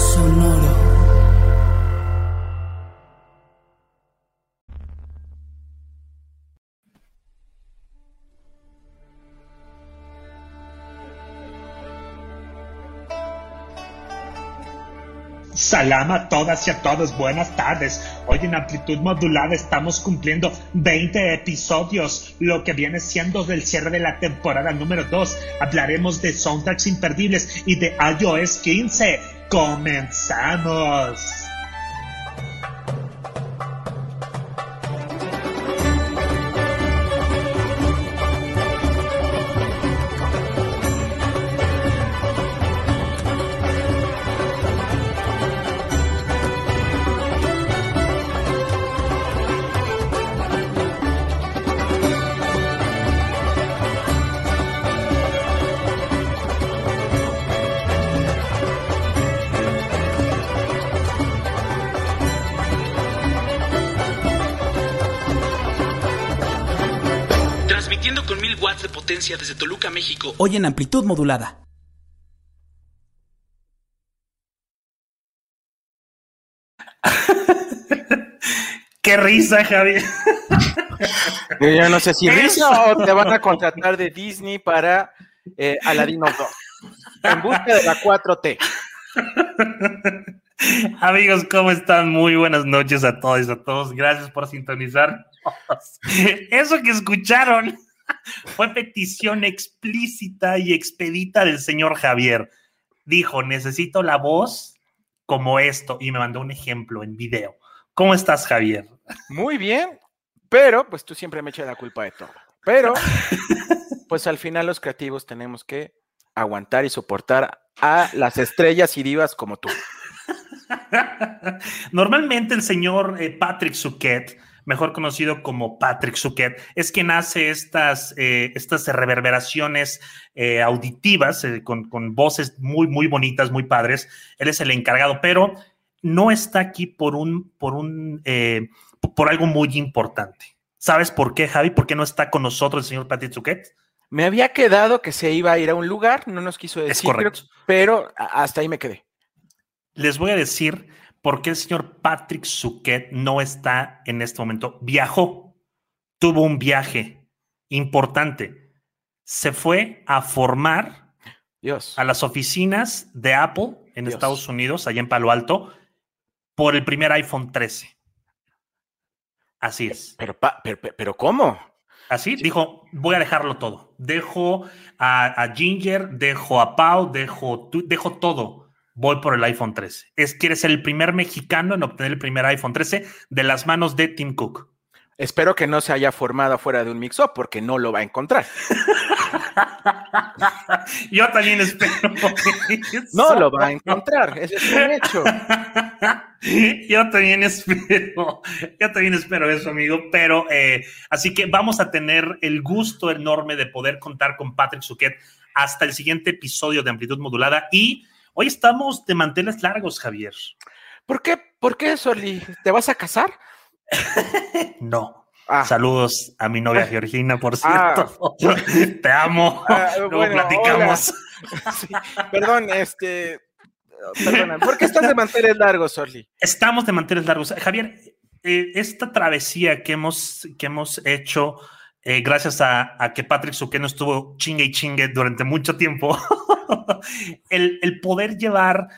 Sonoro. Salam a todas y a todos, buenas tardes. Hoy en amplitud modulada estamos cumpliendo 20 episodios, lo que viene siendo del cierre de la temporada número 2. Hablaremos de soundtracks imperdibles y de iOS 15. ¡Comenzamos! Desde Toluca, México. Hoy en amplitud modulada. ¡Qué risa, Javier! Yo ya no sé si risa o te van a contratar de Disney para eh, Aladino 2. En busca de la 4T. Amigos, ¿cómo están? Muy buenas noches a todos y a todos. Gracias por sintonizar. Eso que escucharon fue petición explícita y expedita del señor Javier. Dijo, necesito la voz como esto y me mandó un ejemplo en video. ¿Cómo estás, Javier? Muy bien, pero pues tú siempre me echas la culpa de todo. Pero pues al final los creativos tenemos que aguantar y soportar a las estrellas y divas como tú. Normalmente el señor eh, Patrick Suquet, mejor conocido como Patrick Suquet, es quien hace estas, eh, estas reverberaciones eh, auditivas eh, con, con voces muy, muy bonitas, muy padres. Él es el encargado, pero no está aquí por un, por un, por algo muy importante. ¿Sabes por qué, Javi? ¿Por qué no está con nosotros el señor Patrick Suquet? Me había quedado que se iba a ir a un lugar, no nos quiso decir, Es correcto. pero hasta ahí me quedé. Les voy a decir por qué el señor Patrick Suquet no está en este momento. Viajó, tuvo un viaje importante. Se fue a formar Dios. a las oficinas de Apple en Dios. Estados Unidos, allá en Palo Alto, por el primer iPhone 13. Así es. Pero, pero, pero- pero ¿cómo? Así dijo, voy a dejarlo todo. Dejo a, a Ginger, dejo a Pau, dejo, dejo todo. Voy por el iPhone 13. Es, quiere ser el primer mexicano en obtener el primer iPhone 13 de las manos de Tim Cook. Espero que no se haya formado fuera de un mix-up porque no lo va a encontrar. Yo también espero. No lo va a encontrar, es un hecho. Yo también espero, yo también espero eso, amigo. Pero eh, así que vamos a tener el gusto enorme de poder contar con Patrick Suquet hasta el siguiente episodio de Amplitud Modulada. Y hoy estamos de manteles largos, Javier. ¿Por qué, por qué, Soli? ¿Te vas a casar? No. Ah, Saludos a mi novia Georgina, por Ah. cierto. Te amo. Ah, Luego bueno, platicamos. sí, perdón, este. Perdona, ¿por qué estás de manteles largos, Soli? Estamos de manteles largos. Javier, eh, esta travesía que hemos, que hemos hecho, eh, gracias a, a que Patrick Suqueno estuvo chingue y chingue durante mucho tiempo, el, el poder llevar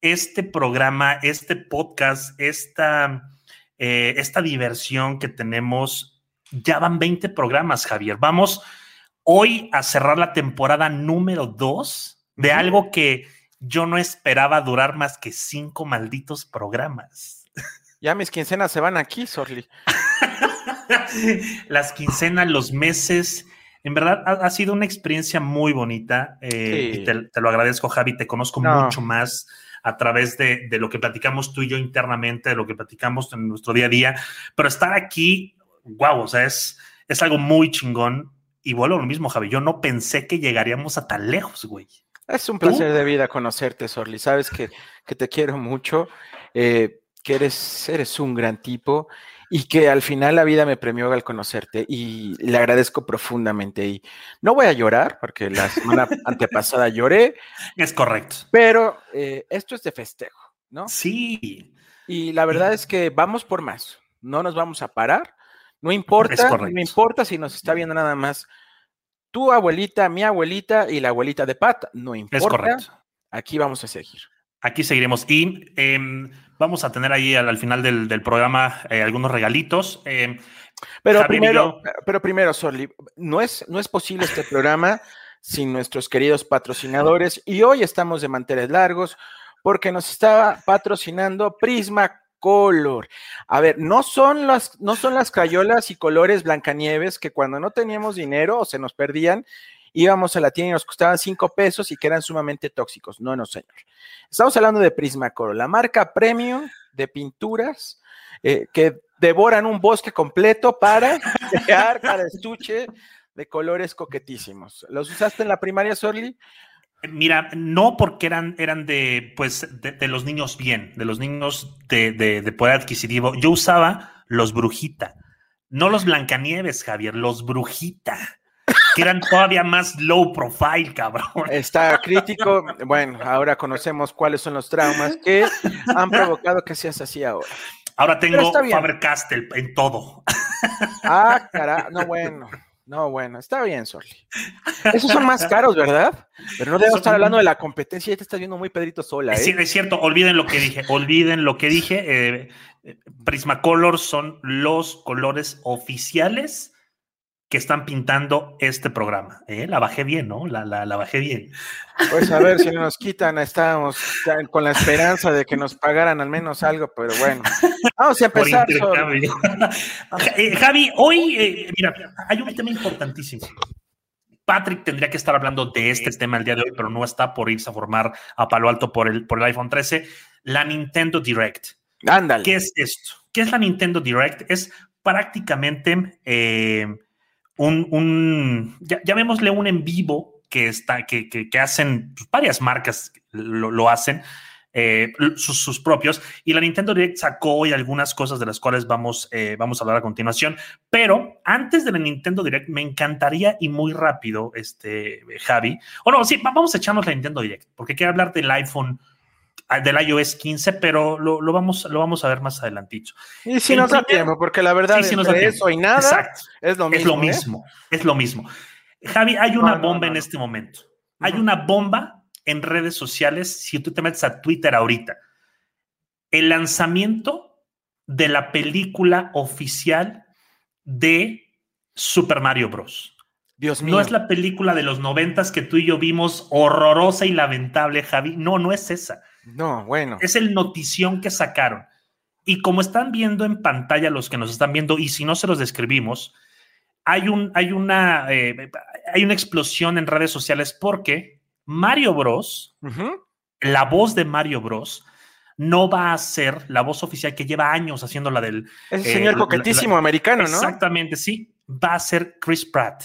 este programa, este podcast, esta, eh, esta diversión que tenemos, ya van 20 programas, Javier. Vamos hoy a cerrar la temporada número 2 de algo que yo no esperaba durar más que cinco malditos programas. Ya mis quincenas se van aquí, Sorli. Las quincenas, los meses, En verdad, ha, ha sido una experiencia muy bonita eh, Sí. y te, te lo agradezco, Javi. Te conozco No. mucho más a través de, de lo que platicamos tú y yo internamente, de lo que platicamos en nuestro día a día. Pero estar aquí, wow, o sea, es, es algo muy chingón. Y vuelvo a lo mismo, Javi. Yo no pensé que llegaríamos a tan lejos, güey. Es un ¿Tú? placer de vida conocerte, Sorli. Sabes que, que te quiero mucho, eh, que eres, eres un gran tipo y que al final la vida me premió al conocerte y le agradezco profundamente. Y no voy a llorar porque la semana antepasada lloré, Es correcto. pero eh, esto es de festejo, ¿no? Sí, Y la verdad es que vamos por más, no nos vamos a parar, no importa, no importa si nos está viendo nada más tu abuelita, mi abuelita y la abuelita de Pat, no es importa, correcto. aquí vamos a seguir. Aquí seguiremos y em, vamos a tener ahí al, al final del, del programa eh, algunos regalitos. Em, Pero Javier primero, yo- pero primero, Sorli, no es, no es posible este programa sin nuestros queridos patrocinadores y hoy estamos de manteles largos porque nos está patrocinando Prisma Color. A ver, no son las, no son las crayolas y colores Blancanieves que cuando no teníamos dinero o se nos perdían, íbamos a la tienda y nos costaban cinco pesos y que eran sumamente tóxicos. No, no, señor. Estamos hablando de Prismacolor, la marca premium de pinturas eh, que devoran un bosque completo para crear cada estuche de colores coquetísimos. ¿Los usaste en la primaria, Sorli? Mira, no porque eran, eran de, pues, de, los niños bien, de los niños de poder adquisitivo. Yo usaba los Brujita, no los Blancanieves, Javier, los Brujita, que eran todavía más low profile, cabrón. Está crítico. Bueno, ahora conocemos cuáles son los traumas que han provocado que seas así ahora. Ahora tengo está bien. Faber-Castell en todo. Ah, cara, no bueno. No, bueno, está bien, Sorli. Esos son más caros, ¿verdad? Pero no debemos estar hablando de la competencia, ya te estás viendo muy Pedrito sola, Es, ¿eh? cier- es cierto, olviden lo que dije, olviden lo que dije. eh, eh, Prismacolor son los colores oficiales que están pintando este programa. ¿eh? La bajé bien, ¿no? La, la, la bajé bien. Pues a ver si no nos quitan, estábamos con la esperanza de que nos pagaran al menos algo, pero bueno. Vamos a empezar. Eh, Javi, hoy, eh, mira, hay un tema importantísimo. Patrick tendría que estar hablando de este tema el día de hoy, pero no está por irse a formar a Palo Alto por el, por el iPhone 13. La Nintendo Direct. Ándale. ¿Qué es esto? ¿Qué es la Nintendo Direct? Es prácticamente un, un ya, llamémosle un en vivo que, está, que, que- que hacen pues, varias marcas, lo, lo hacen, eh, sus, sus propios, y la Nintendo Direct sacó hoy algunas cosas de las cuales vamos, eh, vamos a hablar a continuación, pero antes de la Nintendo Direct me encantaría y muy rápido, este, Javi, o no, sí, va- vamos a echarnos la Nintendo Direct, porque quiero hablar del iPhone del iOS 15, pero lo, lo vamos, lo vamos a ver más adelantito. Y si el nos da primer- tiempo, porque la verdad Sí, entre tiempo. eso y nada Exacto. es lo mismo. es lo ¿eh? mismo, es lo mismo. Javi, hay una No, bomba no, en este momento. Hay una bomba en redes sociales. Si tú te metes a Twitter ahorita, el lanzamiento de la película oficial de Super Mario Bros. Dios mío. No es la película de los noventas que tú y yo vimos horrorosa y lamentable, Javi. No, no es esa. No, bueno. Es el notición que sacaron. Y como están viendo en pantalla los que nos están viendo, y si no se los describimos, hay, un, hay, una, eh, hay una explosión en redes sociales porque Mario Bros, la voz de Mario Bros, no va a ser la voz oficial que lleva años haciendo la del... Eh, señor la- coquetísimo americano, ¿no? Exactamente, sí. Va a ser Chris Pratt.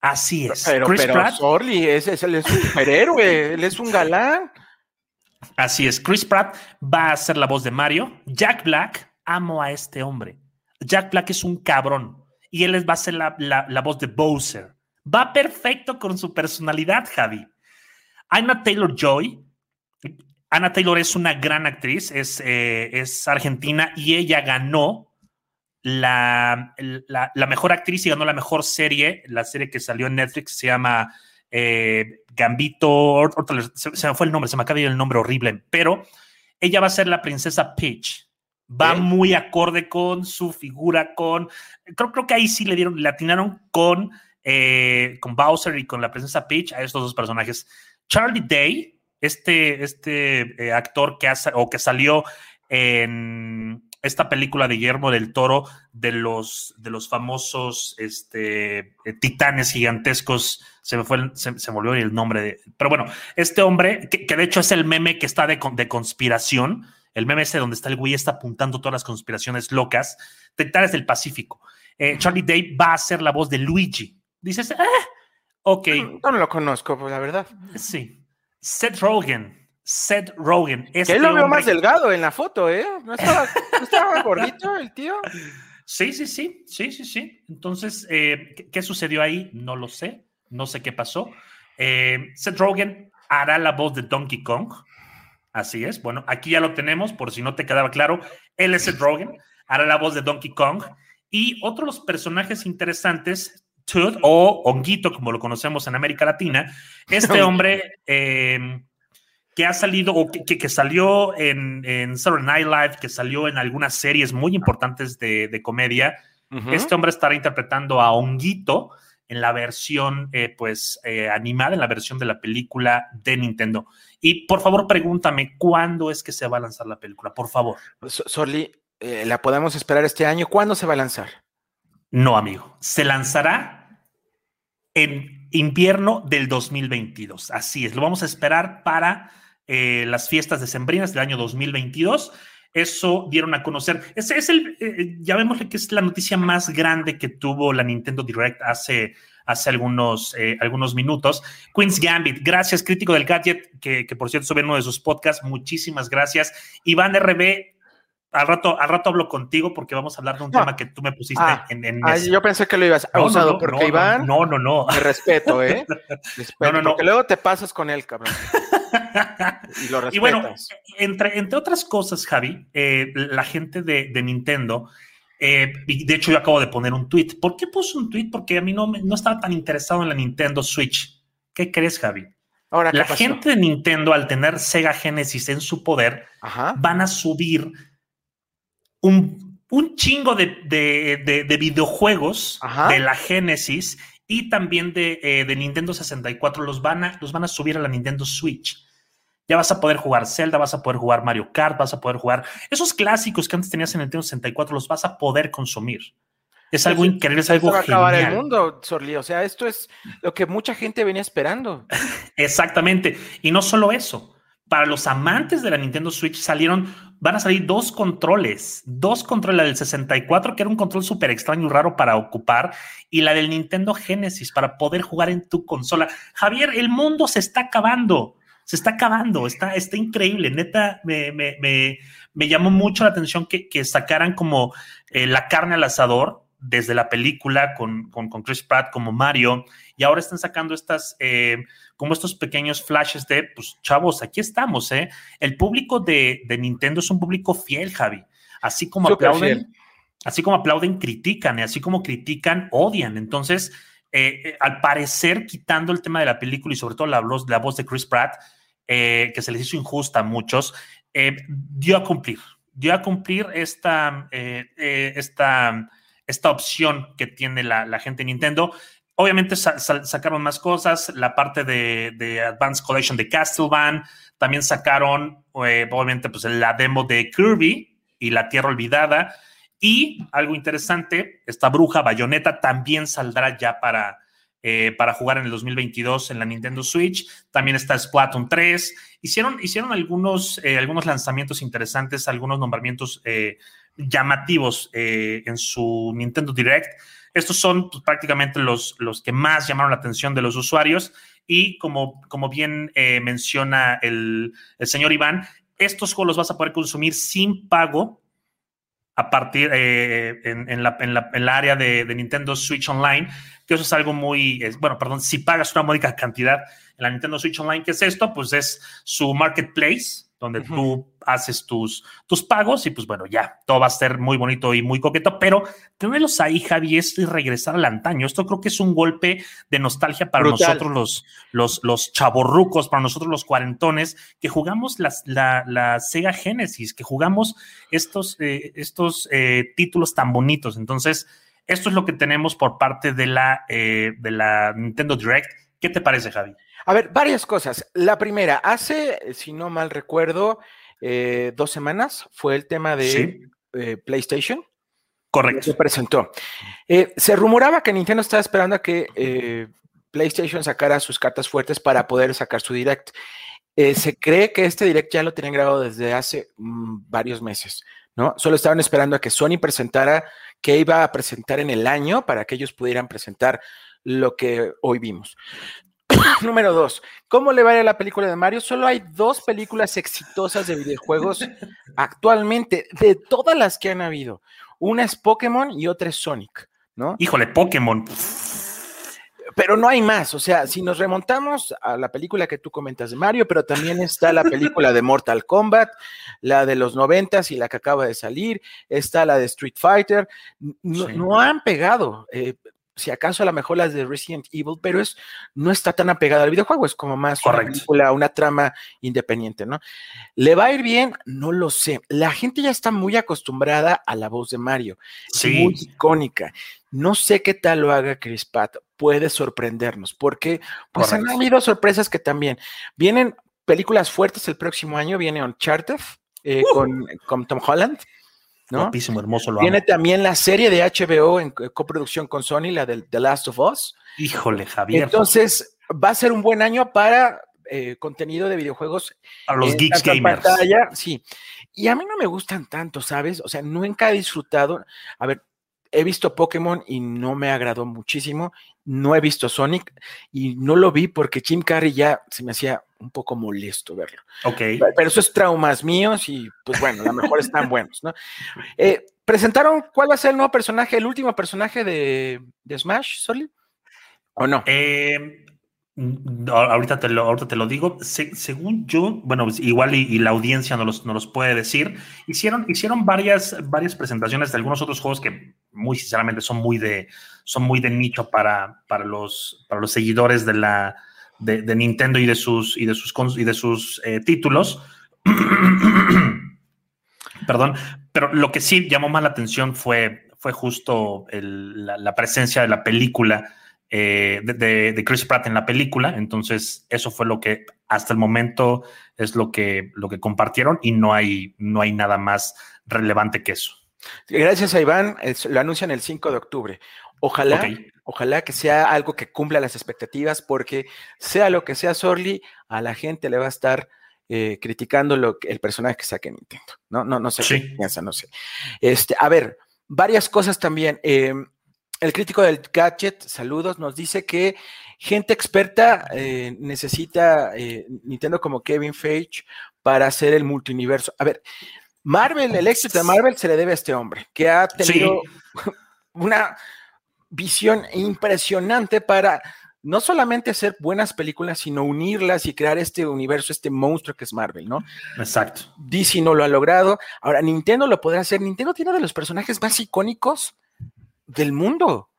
Así es. Pero, Chris pero Pratt ese, ese- él es un superhéroe, él es un galán. Así es, Chris Pratt va a ser la voz de Mario. Jack Black, amo a este hombre. Jack Black es un cabrón y él va a ser la, la- la voz de Bowser. Va perfecto con su personalidad, Javi. Anna Taylor Joy. Anna Taylor es una gran actriz, es, eh, es argentina y ella ganó la, la, la mejor actriz y ganó la mejor serie, la serie que salió en Netflix se llama eh, Gambito, se, se me fue el nombre, se me acaba de ir el nombre horrible, pero ella va a ser la princesa Peach. Va muy acorde con su figura, con. Creo, creo que ahí sí le dieron, le atinaron con, eh, con Bowser y con la princesa Peach a estos dos personajes. Charlie Day, este, este eh, actor que hace o que salió en, esta película de Guillermo del Toro de los, de los famosos este, eh, titanes gigantescos. Se me fue, el, se, me volvió el nombre de. Pero bueno, este hombre, que, que, de hecho es el meme que está de, de conspiración, el meme ese donde está el güey está apuntando todas las conspiraciones locas, Titanes del Pacífico. Eh, Charlie Day va a ser la voz de Luigi. Dices, ah, ok. No, no lo conozco, pues, la verdad. Sí. Seth Rogen Seth Rogen. Este que lo veo más delgado en la foto, ¿eh? ¿No estaba, ¿no estaba gordito el tío? Sí, sí, sí, sí, sí, sí. Entonces, eh, ¿qué, ¿qué, sucedió ahí? No lo sé, no sé qué pasó. Eh, Seth Rogen hará la voz de Donkey Kong. Así es. Bueno, aquí ya lo tenemos, por si no te quedaba claro. Él es Seth Rogen, hará la voz de Donkey Kong. Y otro de los personajes interesantes, Toad o Honguito, como lo conocemos en América Latina, este hombre... Eh, que ha salido o que, que salió en, en, Saturday Night Live, que salió en algunas series muy importantes de, de comedia. Uh -huh. Este hombre estará interpretando a Honguito en la versión, eh, pues, eh, animada, en la versión de la película de Nintendo. Y por favor, pregúntame cuándo es que se va a lanzar la película, por favor. Sorli, eh, ¿la podemos esperar este año? ¿Cuándo se va a lanzar? No, amigo. Se lanzará en invierno del 2022. Así es, lo vamos a esperar para eh, las fiestas decembrinas del año 2022. Eso dieron a conocer. Ese es el, eh, llamémosle que es la noticia más grande que tuvo la Nintendo Direct hace, hace algunos, eh, algunos minutos. Queen's Gambit, gracias, crítico del gadget, que, que por cierto sube uno de sus podcasts. Muchísimas gracias. Iván RB, al rato, al rato hablo contigo porque vamos a hablar de un no. tema que tú me pusiste ah, en, en ah, yo pensé que lo ibas a no, usado no, porque Iván. No, no, no. De respeto, ¿eh? Respeto, no, no, Porque luego te pasas con él, cabrón. Y lo. Y bueno, entre, entre otras cosas, Javi, eh, la gente de, de Nintendo. Eh, de hecho, yo acabo de poner un tweet. ¿Por qué puse un tweet? Porque a mí no, no estaba tan interesado en la Nintendo Switch. ¿Qué crees, Javi? Ahora, la gente de Nintendo, al tener Sega Genesis en su poder, Ajá. van a subir un, un chingo de, de, de, de videojuegos Ajá. de la Genesis y también de, eh, de, Nintendo 64. Los van, a, los van a subir a la Nintendo Switch. Ya vas a poder jugar Zelda, vas a poder jugar Mario Kart, vas a poder jugar esos clásicos que antes tenías en Nintendo 64, los vas a poder consumir. Es algo Eso- increíble, es algo va a acabar el mundo, Sorli. O sea, esto es lo que mucha gente venía esperando. Exactamente. Y no solo eso. Para los amantes de la Nintendo Switch salieron, van a salir dos controles, dos controles, la del 64, que era un control súper extraño y raro para ocupar, y la del Nintendo Genesis para poder jugar en tu consola. Javier, el mundo se está acabando, se está acabando, está, está increíble. Neta, me, me, me, me llamó mucho la atención que, que sacaran como eh, la carne al asador desde la película con, con, Chris Pratt como Mario, y ahora están sacando estas... Eh, como estos pequeños flashes de, pues chavos, aquí estamos, ¿eh? El público de, de Nintendo es un público fiel, Javi. Así como aplauden, así como aplauden, critican, y así como critican, odian. Entonces, eh, eh, al parecer, quitando el tema de la película y sobre todo la voz, la voz de Chris Pratt, eh, que se les hizo injusta a muchos, eh, dio a cumplir, dio a cumplir esta, eh, eh, esta, esta opción que tiene la, la gente de Nintendo. Obviamente sa sa sacaron más cosas, la parte de, de, Advanced Collection de Castlevania, también sacaron eh, obviamente pues la demo de Kirby y la Tierra Olvidada. Y algo interesante, esta bruja Bayonetta también saldrá ya para, eh, para jugar en el 2022 en la Nintendo Switch, también está Splatoon 3, hicieron, hicieron algunos, eh, algunos lanzamientos interesantes, algunos nombramientos eh, llamativos en su Nintendo Direct, estos son pues, prácticamente los, los que más llamaron la atención de los usuarios y como, como bien eh, menciona el, el, señor Iván, estos juegos los vas a poder consumir sin pago a partir eh, en, en, la, en, la, en, la, área de, de, Nintendo Switch Online, que eso es algo muy, es, bueno, perdón, si pagas una módica cantidad en la Nintendo Switch Online, ¿qué es esto? Pues es su marketplace, donde uh -huh. tú haces tus, tus pagos y pues bueno, ya, todo va a ser muy bonito y muy coqueto, pero tenerlos ahí, Javi, es regresar al antaño. Esto creo que es un golpe de nostalgia para Brutal. nosotros los, los, los chavorrucos, para nosotros los cuarentones, que jugamos las, la, la, Sega Genesis, que jugamos estos, eh, estos eh, títulos tan bonitos. Entonces, esto es lo que tenemos por parte de la, eh, de la Nintendo Direct. ¿Qué te parece, Javi? A ver, varias cosas. La primera, hace, si no mal recuerdo, eh, dos semanas fue el tema de, sí. eh, PlayStation. Correcto. Se presentó. Eh, se rumoraba que Nintendo estaba esperando a que PlayStation sacara sus cartas fuertes para poder sacar su direct. Se cree que este direct ya lo tenían grabado desde hace mm, varios meses, ¿no? Solo estaban esperando a que Sony presentara que iba a presentar en el año para que ellos pudieran presentar lo que hoy vimos. Número dos, ¿cómo le va a ir a la película de Mario? Solo hay dos películas exitosas de videojuegos actualmente, de todas las que han habido. Una es Pokémon y otra es Sonic, ¿no? Híjole, Pokémon. Pero no hay más, o sea, si nos remontamos a la película que tú comentas de Mario, pero también está la película de Mortal Kombat, la de los noventas y la que acaba de salir, está la de Street Fighter, no, Sí. no han pegado, eh, si acaso a lo mejor las de Resident Evil, pero es, no está tan apegada al videojuego, es como más una Correcto. película, una trama independiente, ¿no? ¿Le va a ir bien? No lo sé. La gente ya está muy acostumbrada a la voz de Mario Sí. muy icónica. No sé qué tal lo haga Chris Pratt. Puede sorprendernos, porque pues han habido sorpresas que también vienen películas fuertes el próximo año. Viene Uncharted eh, con, con Tom Holland, ¿no? Guapísimo, hermoso, lo amo. también la serie de HBO en co- coproducción con Sony, la de The Last of Us. Híjole, Javier. Entonces, va a ser un buen año para eh, contenido de videojuegos para los geeks gamers. pantalla, sí. Y a mí no me gustan tanto, ¿sabes? O sea, nunca he disfrutado. A ver, he visto Pokémon y no me agradó muchísimo. No he visto Sonic y no lo vi porque Jim Carrey ya se me hacía un poco molesto verlo. Ok. Pero eso es traumas míos y pues bueno, a lo mejor están buenos, ¿no? Eh, presentaron cuál va a ser el nuevo personaje, el último personaje de, de Smash, Soli? ¿O no? Eh, no, ahorita, te lo, ahorita te lo digo. Se- según yo, bueno, pues, igual y, la audiencia nos los, nos los puede decir, hicieron, hicieron varias, varias presentaciones de algunos otros juegos que muy sinceramente son muy de, son muy de nicho para, para, los, para los seguidores de, la, de, Nintendo y de sus, y de sus, y de sus eh, títulos. Perdón, pero lo que sí llamó más la atención fue, fue justo la presencia de la película eh, de, de- de Chris Pratt en la película. Entonces, eso fue lo que hasta el momento es lo que, lo que compartieron y no hay, no hay nada más relevante que eso. Gracias a Iván, es- lo anuncian el 5 de octubre. Ojalá, Ok. ojalá que sea algo que cumpla las expectativas, porque sea lo que sea Sorly, a la gente le va a estar eh, criticando lo que, el personaje que saque Nintendo. No, no, no sé Sí. qué piensa, no sé. Este, a ver, varias cosas también. Eh, el crítico del gadget, saludos, nos dice que gente experta eh, necesita eh, Nintendo como Kevin Feige para hacer el multiuniverso. A ver, Marvel, el éxito de Marvel se le debe a este hombre, que ha tenido una visión impresionante para no solamente hacer buenas películas, sino unirlas y crear este universo, este monstruo que es Marvel, ¿no? Exacto. DC no lo ha logrado. Ahora, Nintendo lo podrá hacer. Nintendo tiene de los personajes más icónicos del mundo.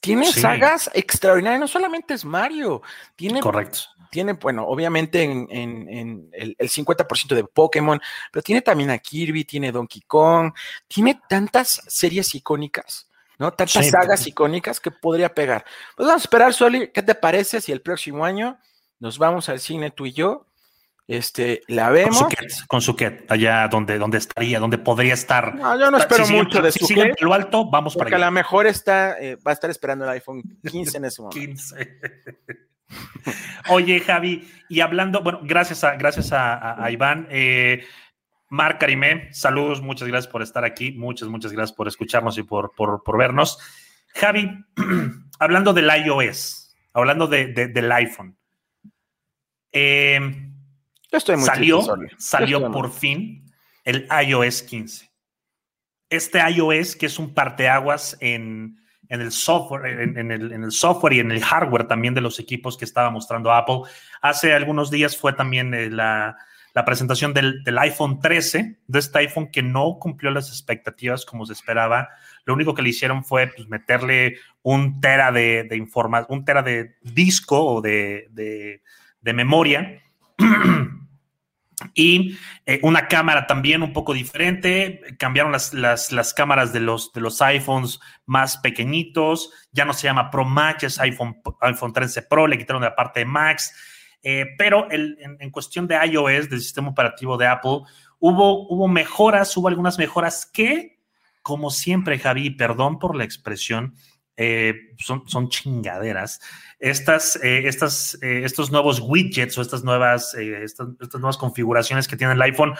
Tiene Sí. sagas extraordinarias, no solamente es Mario, tiene Correcto. tiene, bueno, obviamente en, en- en el, el 50% de Pokémon, pero tiene también a Kirby, tiene Donkey Kong, tiene tantas series icónicas, ¿no? Tantas Sí. sagas icónicas que podría pegar. Pues vamos a esperar, Soli, ¿qué te parece si el próximo año nos vamos al cine tú y yo? Este, la Con vemos. con su ket, allá donde, donde estaría, donde podría estar. No, yo no espero Si siguen- mucho de si su siguen Ket, lo alto, vamos porque a para lo allá. mejor está, eh, va a estar esperando el iPhone 15 en ese momento. 15. Oye, Javi, y hablando, bueno, gracias a, gracias a, a- a Iván. Eh, Marc Karimé, saludos, muchas gracias por estar aquí, muchas, muchas gracias por escucharnos y por, por, por vernos. Javi, hablando del iOS, hablando de, de- del iPhone, eh, Yo estoy muy salió, triste, salió estoy por fin el iOS 15. Este iOS que es un parteaguas en, en el software, en, en el, en el software y en el hardware también de los equipos que estaba mostrando Apple. Hace algunos días fue también eh, la, la presentación del, del iPhone 13, de este iPhone que no cumplió las expectativas como se esperaba. Lo único que le hicieron fue pues, meterle un tera de, de informa- un tera de disco o de, de, de memoria. y eh, una cámara también un poco diferente. Cambiaron las, las, las cámaras de los, de los iPhones más pequeñitos. Ya no se llama Pro Max, es iPhone, iPhone 13 Pro. Le quitaron la parte de Max. Eh, pero el, en, cuestión de iOS, del sistema operativo de Apple, hubo, hubo mejoras, hubo algunas mejoras que como siempre, Javi, perdón por la expresión, eh, son, son, chingaderas. Estas, eh, estas, eh, estos nuevos widgets o estas nuevas, eh, estas, estas, nuevas configuraciones que tiene el iPhone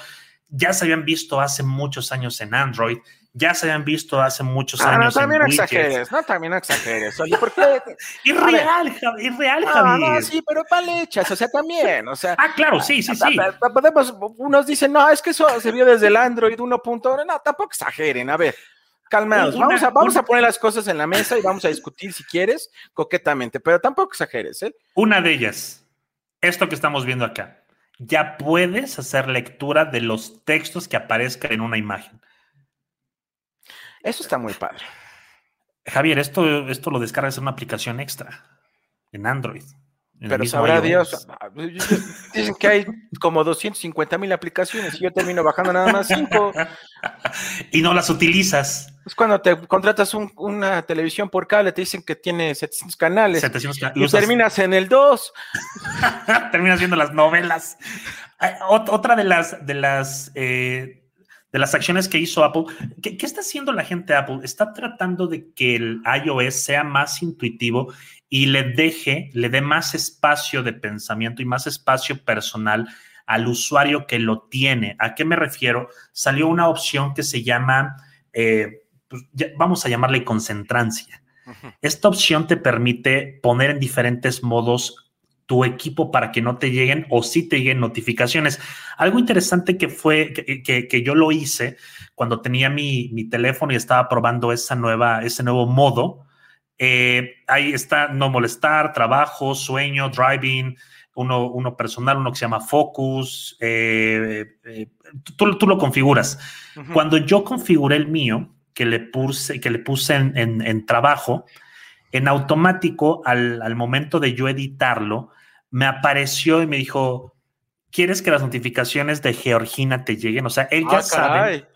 ya se habían visto hace muchos años en Android, ya se habían visto hace muchos ah, años no, también en exageres, no, también exageres. Oye, ¿por qué? irreal, Javi, irreal. No, no, sí, pero mal hechas, o sea, también, o sea. Ah, claro, sí, sí, sí. Podemos, unos dicen, no, es que eso se vio desde el Android 1.1, no, tampoco exageren, a ver. Calmados, una, vamos, a, vamos una, a poner las cosas en la mesa y vamos a discutir si quieres, coquetamente, pero tampoco exageres, ¿eh? Una de ellas, esto que estamos viendo acá ya puedes hacer lectura de los textos que aparezcan en una imagen. Eso está muy padre. Javier, esto, esto lo descargas en una aplicación extra en Android. Pero sabrá Dios, dicen que hay como 250 mil aplicaciones y yo termino bajando nada más 5. y no las utilizas. Es cuando te contratas un, una televisión por cable, te dicen que tiene 700 canales. 700 can y usas... terminas en el 2. terminas viendo las novelas. Otra de las, de las, eh, de las acciones que hizo Apple. ¿Qué, ¿Qué está haciendo la gente de Apple? Está tratando de que el iOS sea más intuitivo y le deje, le dé más espacio de pensamiento y más espacio personal al usuario que lo tiene. ¿A qué me refiero? Salió una opción que se llama, eh, pues, ya, vamos a llamarle concentrancia. Uh -huh. Esta opción te permite poner en diferentes modos tu equipo para que no te lleguen o sí te lleguen notificaciones. Algo interesante que fue que, que, que yo lo hice cuando tenía mi, mi, teléfono y estaba probando esa nueva, ese nuevo modo. Eh, ahí está no molestar, trabajo, sueño, driving, uno, uno personal, uno que se llama focus. Eh, eh, tú, tú, lo configuras. Uh -huh. Cuando yo configuré el mío, que le puse, que le puse en, en, en trabajo, en automático, al, al, momento de yo editarlo, me apareció y me dijo, ¿quieres que las notificaciones de Georgina te lleguen? O sea, él ya ah, sabe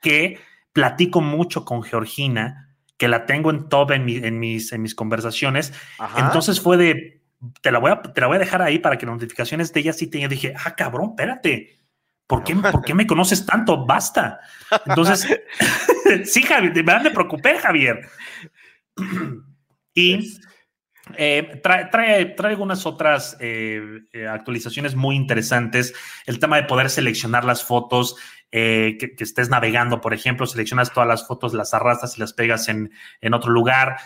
que platico mucho con Georgina, que la tengo en top en, mi, en, mis, en mis conversaciones. Ajá. Entonces fue de, te la, voy a, te la voy a dejar ahí para que las notificaciones de ella sí te dije, ah, cabrón, espérate. ¿Por qué, ¿Por qué me conoces tanto? Basta. Entonces, sí, Javier, de verdad me preocupé, Javier. y eh, trae, trae, trae, algunas otras eh, actualizaciones muy interesantes. El tema de poder seleccionar las fotos eh, que, que, estés navegando, por ejemplo, seleccionas todas las fotos, las arrastras y las pegas en, en otro lugar.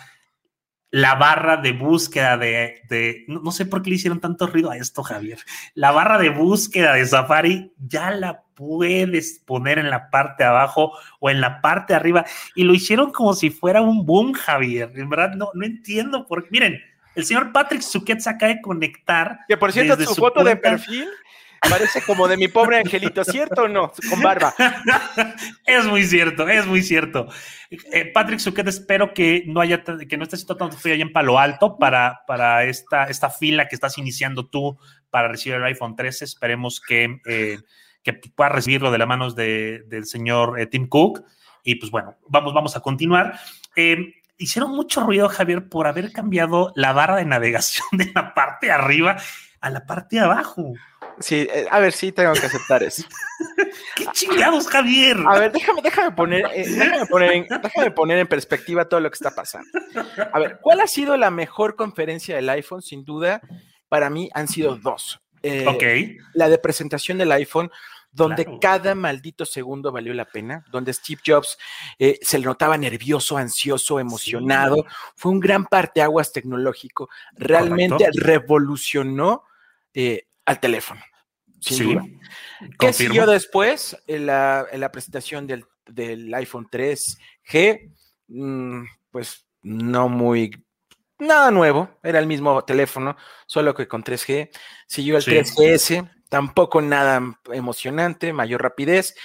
La barra de búsqueda de, de no, no, sé por qué le hicieron tanto ruido a esto, Javier. La barra de búsqueda de Safari ya la puedes poner en la parte de abajo o en la parte de arriba y lo hicieron como si fuera un boom, Javier. En verdad, no, no entiendo por qué. Miren, el señor Patrick Suquet se acaba de conectar. Que por cierto, su, su foto cuenta... de perfil parece como de mi pobre angelito, ¿cierto o no? Con barba. es muy cierto, es muy cierto. Eh, Patrick Suquet, espero que no haya, que no estés haciendo tanto frío allá en Palo Alto para, para esta, esta fila que estás iniciando tú para recibir el iPhone 13. Esperemos que, eh, que puedas recibirlo de las manos de, del señor eh, Tim Cook. Y pues bueno, vamos, vamos a continuar. Eh, hicieron mucho ruido, Javier, por haber cambiado la barra de navegación de la parte de arriba a la parte de abajo. Sí, eh, a ver, sí tengo que aceptar eso. ¡Qué chingados, Javier! A ver, déjame, déjame, poner, eh, déjame, poner en, déjame poner en perspectiva todo lo que está pasando. A ver, ¿cuál ha sido la mejor conferencia del iPhone? Sin duda, para mí han sido dos. Eh, ok. La de presentación del iPhone, donde claro. cada maldito segundo valió la pena, donde Steve Jobs eh, se le notaba nervioso, ansioso, emocionado. Sí. Fue un gran parteaguas tecnológico. Realmente Correcto. revolucionó eh, al teléfono. Sin sí. duda. ¿Qué siguió después? En la, en la presentación del, del, iPhone 3G, mmm, pues no muy nada nuevo, era el mismo teléfono, solo que con 3G. Siguió el sí. 3GS, tampoco nada emocionante, mayor rapidez.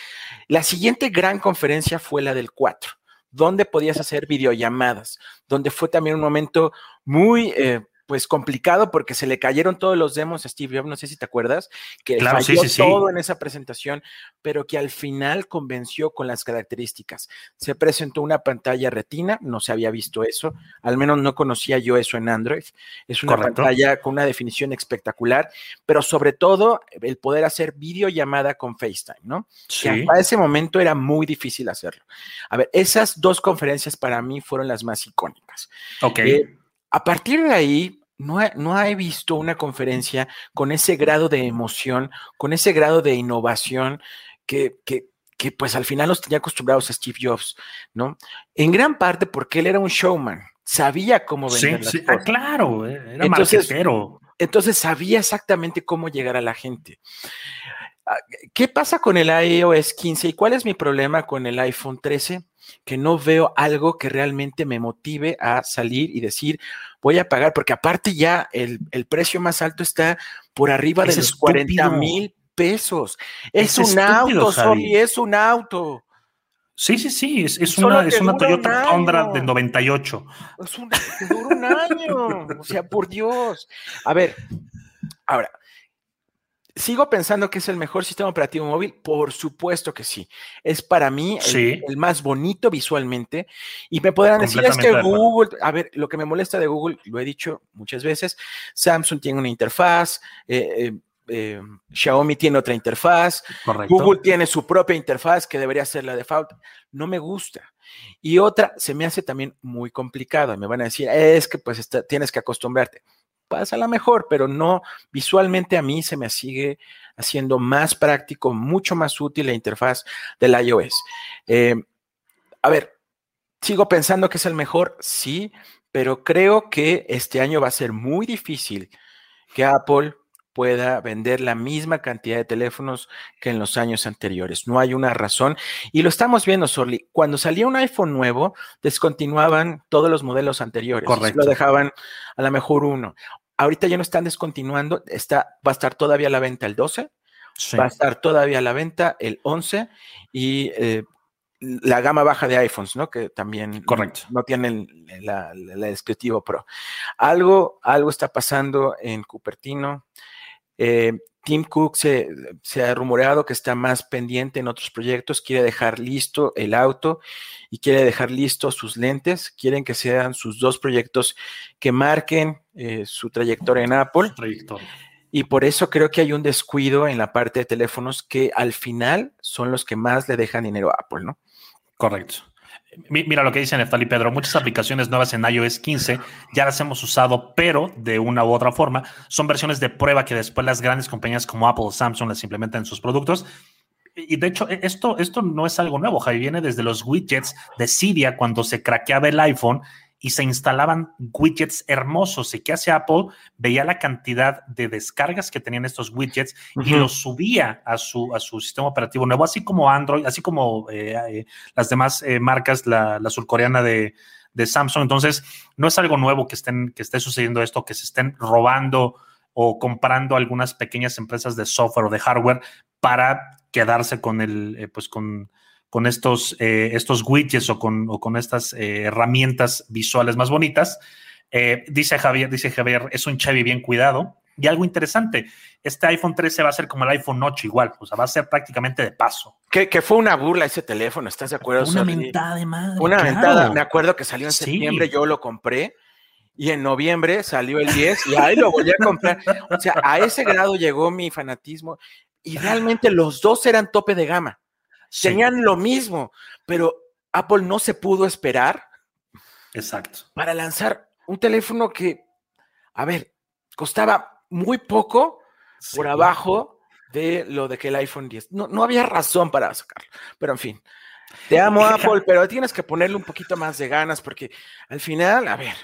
La siguiente gran conferencia fue la del 4, donde podías hacer videollamadas, donde fue también un momento muy, eh, pues complicado porque se le cayeron todos los demos a Steve Jobs, no sé si te acuerdas, que Claro, falló sí, sí. todo en esa presentación, pero que al final convenció con las características. Se presentó una pantalla retina, no se había visto eso, al menos no conocía yo eso en Android. Es una Correcto. pantalla con una definición espectacular, pero sobre todo el poder hacer videollamada con FaceTime, ¿no? que Sí. hasta ese momento era muy difícil hacerlo. A ver, esas dos conferencias para mí fueron las más icónicas. Ok. Eh, a partir de ahí, no he, no he visto una conferencia con ese grado de emoción, con ese grado de innovación que, que, que, pues al final los tenía acostumbrados a Steve Jobs, ¿no? En gran parte porque él era un showman, sabía cómo Sí, vender las sí, ah, claro, eh, era Entonces, marquetero. Entonces sabía exactamente cómo llegar a la gente. Ah, ¿Qué pasa con el iOS 15 y cuál es mi problema con el iPhone 13? Que no veo algo que realmente me motive a salir y decir, voy a pagar, porque aparte ya el, el precio más alto está por arriba de los 40 estúpido. mil pesos. Es, Es un estúpido, auto. Soli, es un auto. Sí, sí, sí, es, es una, es una dura un Toyota Tundra del 98. Es un, te dura un año. O sea, por Dios. A ver, ahora, ¿sigo pensando que es el mejor sistema operativo móvil? Por supuesto que sí. Es para mí el, Sí. el más bonito visualmente. Y me podrán decir, es que. Google, a ver, lo que me molesta de Google, lo he dicho muchas veces, Samsung tiene una interfaz, eh, eh, eh, Xiaomi tiene otra interfaz, Correcto. Google tiene su propia interfaz que debería ser la default. No me gusta. Y otra, se me hace también muy complicado. Me van a decir, es que pues está- tienes que acostumbrarte. Pásala mejor, pero no, visualmente a mí se me sigue haciendo más práctico, mucho más útil la interfaz del iOS. Eh, a ver, sigo pensando que es el mejor, sí, pero creo que este año va a ser muy difícil que Apple pueda vender la misma cantidad de teléfonos que en los años anteriores. No hay una razón. Y lo estamos viendo, Sorli. Cuando salía un iPhone nuevo, descontinuaban todos los modelos anteriores. Correcto. Lo dejaban a lo mejor uno. Ahorita ya no están descontinuando. Está, va a estar todavía a la venta el 12, Sí. va a estar todavía a la venta el 11 y eh, la gama baja de iPhones, ¿no? Que también Correcto. no tienen la, la- la Pro. Algo, algo está pasando en Cupertino. Eh, Tim Cook se, se ha rumoreado que está más pendiente en otros proyectos, quiere dejar listo el auto y quiere dejar listos sus lentes, quieren que sean sus dos proyectos que marquen eh, su trayectoria en Apple Trayectoria. y por eso creo que hay un descuido en la parte de teléfonos que al final son los que más le dejan dinero a Apple, ¿no? Correcto. Mi- Mira lo que dice Neftali Pedro. Muchas aplicaciones nuevas en iOS 15 ya las hemos usado, pero de una u otra forma son versiones de prueba que después las grandes compañías como Apple o Samsung las implementan en sus productos. Y de hecho, e- esto, esto no es algo nuevo, Javi. Viene desde los widgets de Cydia cuando se craqueaba el iPhone y se instalaban widgets hermosos. ¿Y qué hace Apple? Veía la cantidad de descargas que tenían estos widgets y los subía a su, a su sistema operativo nuevo, así como Android, así como eh, eh, las demás eh, marcas, la, la surcoreana de, de Samsung. Entonces, no es algo nuevo que, estén, que esté sucediendo esto, que se estén robando o comprando algunas pequeñas empresas de software o de hardware para quedarse con el, eh, pues con, con estos, eh, estos widgets o con, o con estas eh, herramientas visuales más bonitas. Eh, dice Javier, dice Javier, es un Chevy bien cuidado. Y algo interesante, este iPhone 13 va a ser como el iPhone 8 igual, o sea, va a ser prácticamente de paso. Que, que fue una burla ese teléfono, ¿estás de acuerdo? Una Sorry? mentada de madre. Una claro. mentada. Me acuerdo que salió en Sí. septiembre, yo lo compré. Y en noviembre salió el 10 y ahí lo volví a comprar. O sea, a ese grado llegó mi fanatismo. Y realmente los dos eran tope de gama. Sí, Tenían lo mismo, pero Apple no se pudo esperar exacto. para lanzar un teléfono que, a ver, costaba muy poco por abajo de lo de que el iPhone 10. No, no había razón para sacarlo, pero en fin. Te amo, Apple, pero tienes que ponerle un poquito más de ganas porque al final, a ver,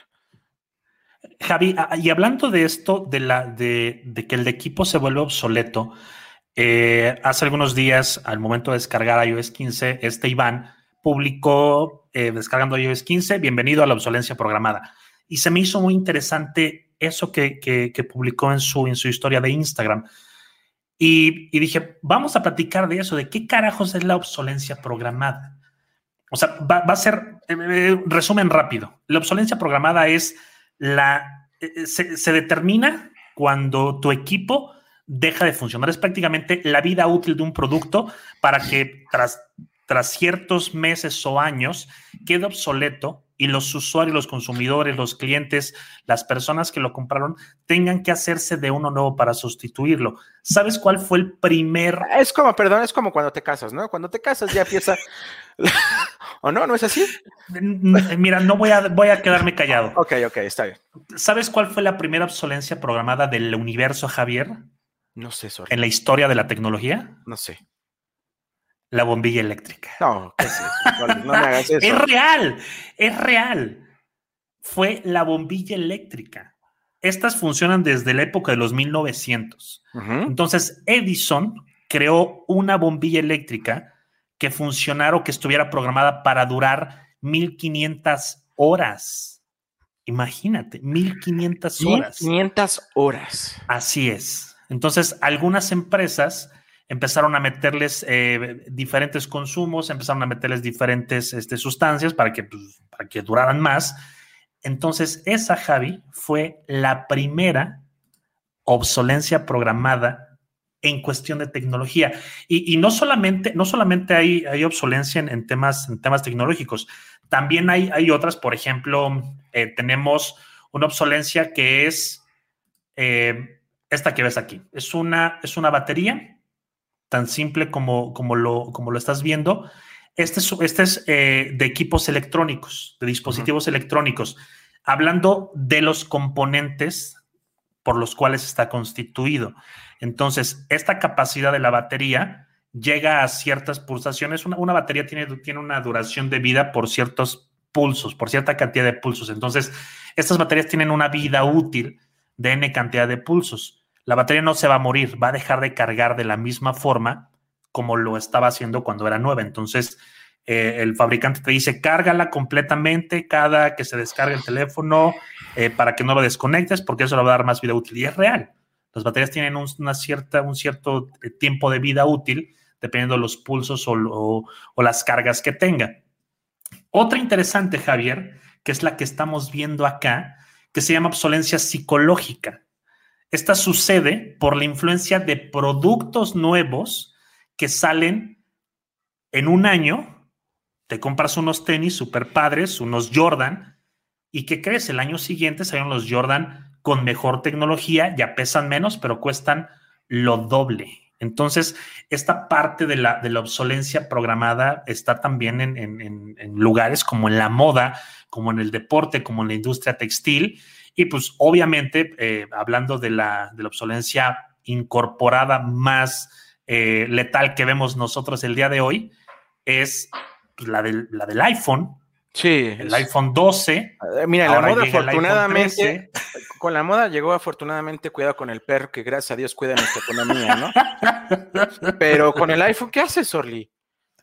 Javi, a- y hablando de esto, de, la, de, de que el equipo se vuelve obsoleto, eh, hace algunos días, al momento de descargar iOS 15, este Iván publicó, eh, descargando iOS 15, bienvenido a la obsolencia programada. Y se me hizo muy interesante eso que, que- publicó en su, en su historia de Instagram. Y, dije, vamos a platicar de eso, de qué carajos es la obsolencia programada. O sea, va, a ser, eh, eh, resumen rápido. La obsolencia programada es la, se, se determina cuando tu equipo deja de funcionar. Es prácticamente la vida útil de un producto para que tras, tras ciertos meses o años quede obsoleto y los usuarios, los consumidores, los clientes, las personas que lo compraron tengan que hacerse de uno nuevo para sustituirlo. ¿Sabes cuál fue el primer? Es como, perdón, es como cuando te casas, ¿no? Cuando te casas ya empieza... ¿O no? ¿No es así? Mira, no voy a, voy a quedarme callado. Ok, ok, está bien. ¿Sabes cuál fue la primera obsolencia programada del universo, Javier? No sé, sorry. En la historia de la tecnología, No sé. la bombilla eléctrica. No, ¿qué es eso? No, me hagas eso. Es real, es real. Fue la bombilla eléctrica. Estas funcionan desde la época de los 1900. Ujú. Entonces, Edison creó una bombilla eléctrica que funcionara o que estuviera programada para durar 1500 horas. Imagínate, 1500 horas. 1500 horas. Así es. Entonces, algunas empresas empezaron a meterles eh, diferentes consumos, empezaron a meterles diferentes este, sustancias para que, pues, para que duraran más. Entonces, esa, Javi, fue la primera obsolencia programada en cuestión de tecnología. Y, no solamente, no solamente hay, hay obsolencia en, en temas, en temas tecnológicos, también hay, hay otras, por ejemplo, eh, tenemos una obsolencia que es eh, esta que ves aquí. Es una, es una batería tan simple como, como, lo, como lo estás viendo. Este es, este es eh, de equipos electrónicos, de dispositivos electrónicos, hablando de los componentes por los cuales está constituido. Entonces, esta capacidad de la batería llega a ciertas pulsaciones. Una, una batería tiene, tiene una duración de vida por ciertos pulsos, por cierta cantidad de pulsos. Entonces, estas baterías tienen una vida útil de n cantidad de pulsos. La batería no se va a morir, va a dejar de cargar de la misma forma como lo estaba haciendo cuando era nueva. Entonces, eh, el fabricante te dice, cárgala completamente cada que se descargue el teléfono eh, para que no lo desconectes, porque eso le va a dar más vida útil. Y es real. Las baterías tienen un, una cierta, un cierto eh, tiempo de vida útil, dependiendo de los pulsos o, o, o las cargas que tenga. Otra interesante, Javier, que es la que estamos viendo acá, que se llama obsolencia psicológica. Esta sucede por la influencia de productos nuevos que salen en un año. Te compras unos tenis super padres, unos Jordan, y ¿qué crees? El año siguiente salieron los Jordan con mejor tecnología, ya pesan menos, pero cuestan lo doble. Entonces, esta parte de la, de la obsolencia programada está también en, en, en, lugares como en la moda, como en el deporte, como en la industria textil. Y pues obviamente, eh, hablando de la, de la, obsolencia incorporada más eh, letal que vemos nosotros el día de hoy, es pues, la, del, la del iPhone. Sí. El iPhone 12. Mira, la moda afortunadamente, con la moda llegó afortunadamente cuidado con el perro, que gracias a Dios cuida nuestra economía, ¿no? Pero con el iPhone, ¿qué haces, Orly?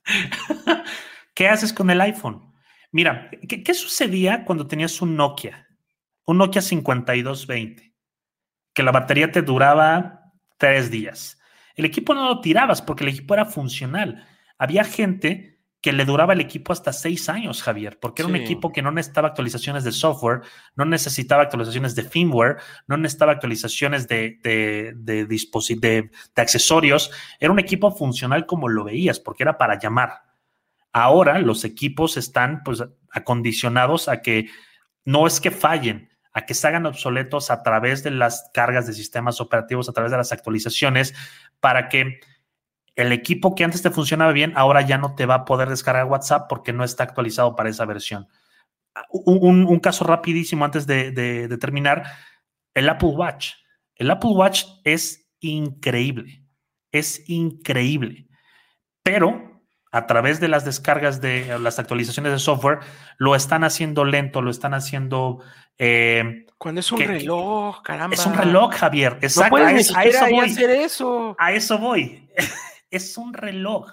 ¿Qué haces con el iPhone? Mira, ¿qué, ¿qué, sucedía cuando tenías un Nokia? Un Nokia 5220, que la batería te duraba tres días. El equipo no lo tirabas porque el equipo era funcional. Había gente que le duraba el equipo hasta seis años, Javier, porque era sí. un equipo que no necesitaba actualizaciones de software, no necesitaba actualizaciones de firmware, no necesitaba actualizaciones de, de, de, de, de accesorios. Era un equipo funcional como lo veías, porque era para llamar. Ahora los equipos están pues acondicionados a que no es que fallen, a que se hagan obsoletos a través de las cargas de sistemas operativos, a través de las actualizaciones, para que el equipo que antes te funcionaba bien, ahora ya no te va a poder descargar WhatsApp porque no está actualizado para esa versión. Un, caso rapidísimo antes de, terminar, el Apple Watch. El Apple Watch es increíble, es increíble, pero a través de las descargas de las actualizaciones de software, lo están haciendo lento, lo están haciendo... Eh, Cuando es un que, reloj, caramba. Es un reloj, Javier. Exacto. No a, eso a eso voy. hacer eso. A eso voy. es un reloj,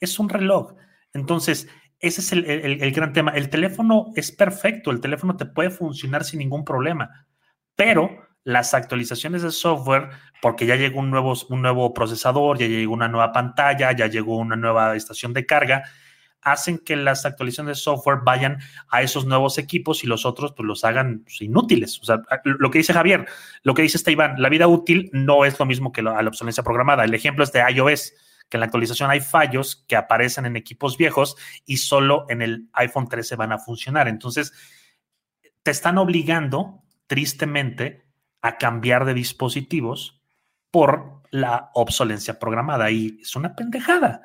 es un reloj. Entonces, ese es el, el, el, gran tema. El teléfono es perfecto, el teléfono te puede funcionar sin ningún problema, pero las actualizaciones de software, porque ya llegó un nuevo, un nuevo procesador, ya llegó una nueva pantalla, ya llegó una nueva estación de carga, hacen que las actualizaciones de software vayan a esos nuevos equipos y los otros pues los hagan pues, inútiles. O sea, lo que dice Javier, lo que dice este Iván, la vida útil no es lo mismo que la, la obsolescencia programada. El ejemplo es de iOS, que en la actualización hay fallos que aparecen en equipos viejos y solo en el iPhone 13 van a funcionar. Entonces, te están obligando, tristemente, a cambiar de dispositivos por la obsolencia programada y es una pendejada.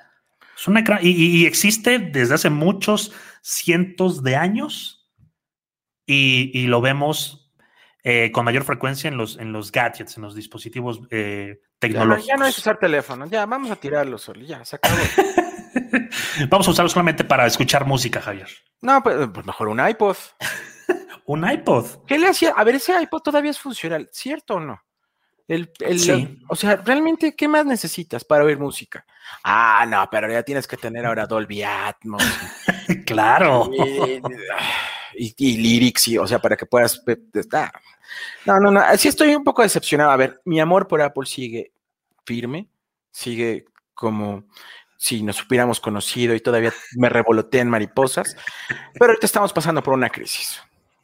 Es una, y, y, existe desde hace muchos cientos de años y, y lo vemos eh, con mayor frecuencia en los, en los gadgets, en los dispositivos eh, tecnológicos. Ya, ya, no es usar teléfono, ya vamos a tirarlo solo, ya se acabó. vamos a usarlo solamente para escuchar música, Javier. No, pues, pues mejor un iPod. Un iPod. ¿Qué le hacía? A ver, ese iPod todavía es funcional, ¿cierto o no? El, el, sí. O sea, realmente, ¿qué más necesitas para oír música? Ah, no, pero ya tienes que tener ahora Dolby Atmos. claro. Y, y, y, lyrics, y, o sea, para que puedas. Ah. No, no, no. Así estoy un poco decepcionado. A ver, mi amor por Apple sigue firme, sigue como si nos hubiéramos conocido y todavía me revoloteé en mariposas. Pero ahorita estamos pasando por una crisis.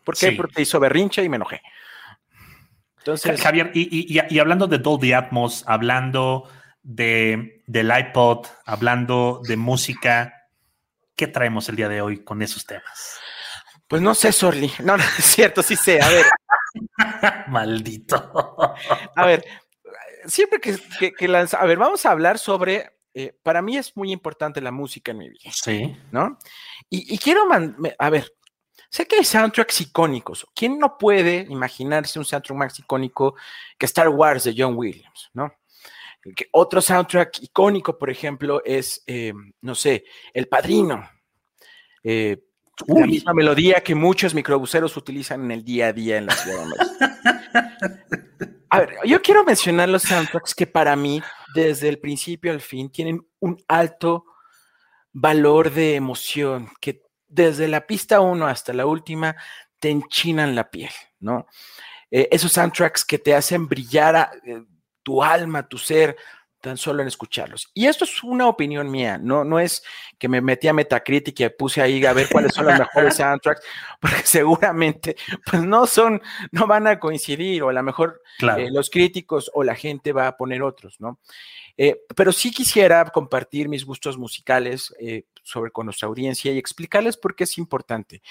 ¿Por qué? Sí. Porque hizo berrinche y me enojé. Entonces, Javier, y, y, y, hablando de Dolby Atmos, hablando de, del iPod, hablando de música, ¿qué traemos el día de hoy con esos temas? Pues no sé, Sorly. No, no es cierto, sí sé. A ver. Maldito. A ver, siempre que, que, que lanza, a ver, vamos a hablar sobre. Eh, para mí es muy importante la música en mi vida. Sí. ¿No? Y, y quiero, man, a ver, Sé que hay soundtracks icónicos. ¿Quién no puede imaginarse un soundtrack más icónico que Star Wars de John Williams, no? Que otro soundtrack icónico, por ejemplo, es, eh, no sé, El Padrino. Eh, la misma melodía que muchos microbuseros utilizan en el día a día en la ciudad de México. A ver, yo quiero mencionar los soundtracks que para mí, desde el principio al fin, tienen un alto valor de emoción, que desde la pista 1 hasta la última te enchinan la piel, ¿no? Eh, esos soundtracks que te hacen brillar eh, tu alma, tu ser, tan solo en escucharlos. Y esto es una opinión mía, no, no es que me metí a Metacritic y puse ahí a ver cuáles son los mejores soundtracks, porque seguramente pues no son, no van a coincidir, o a lo mejor claro. eh, los críticos o la gente va a poner otros, ¿no? Eh, pero sí quisiera compartir mis gustos musicales eh, sobre con nuestra audiencia y explicarles por qué es importante.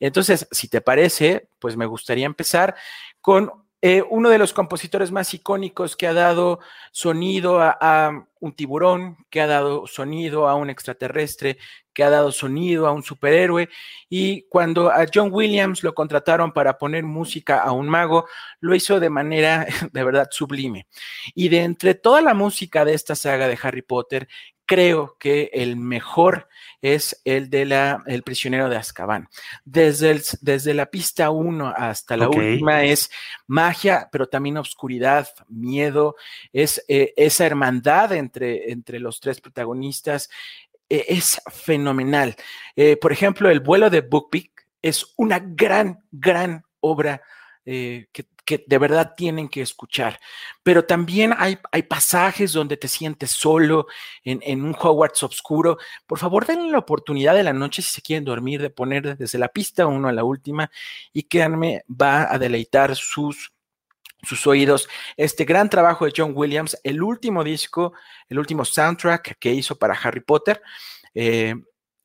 Entonces, si te parece, pues me gustaría empezar con eh, uno de los compositores más icónicos que ha dado sonido a, a, un tiburón, que ha dado sonido a un extraterrestre, que ha dado sonido a un superhéroe. Y cuando a John Williams lo contrataron para poner música a un mago, lo hizo de manera de verdad sublime. Y de entre toda la música de esta saga de Harry Potter, creo que el mejor es el de la el prisionero de Azkaban. Desde, el, desde la pista 1 hasta la okay. última es magia, pero también oscuridad, miedo, es eh, esa hermandad entre, entre los tres protagonistas. Eh, es fenomenal. Eh, por ejemplo, el vuelo de Bookpick es una gran, gran obra que que de verdad tienen que escuchar. Pero también hay, hay pasajes donde te sientes solo en, en, un Hogwarts oscuro. Por favor, denle la oportunidad de la noche si se quieren dormir, de poner desde la pista 1 a la última y créanme, va a deleitar sus sus oídos. Este gran trabajo de John Williams, el último disco, el último soundtrack que hizo para Harry Potter. Eh,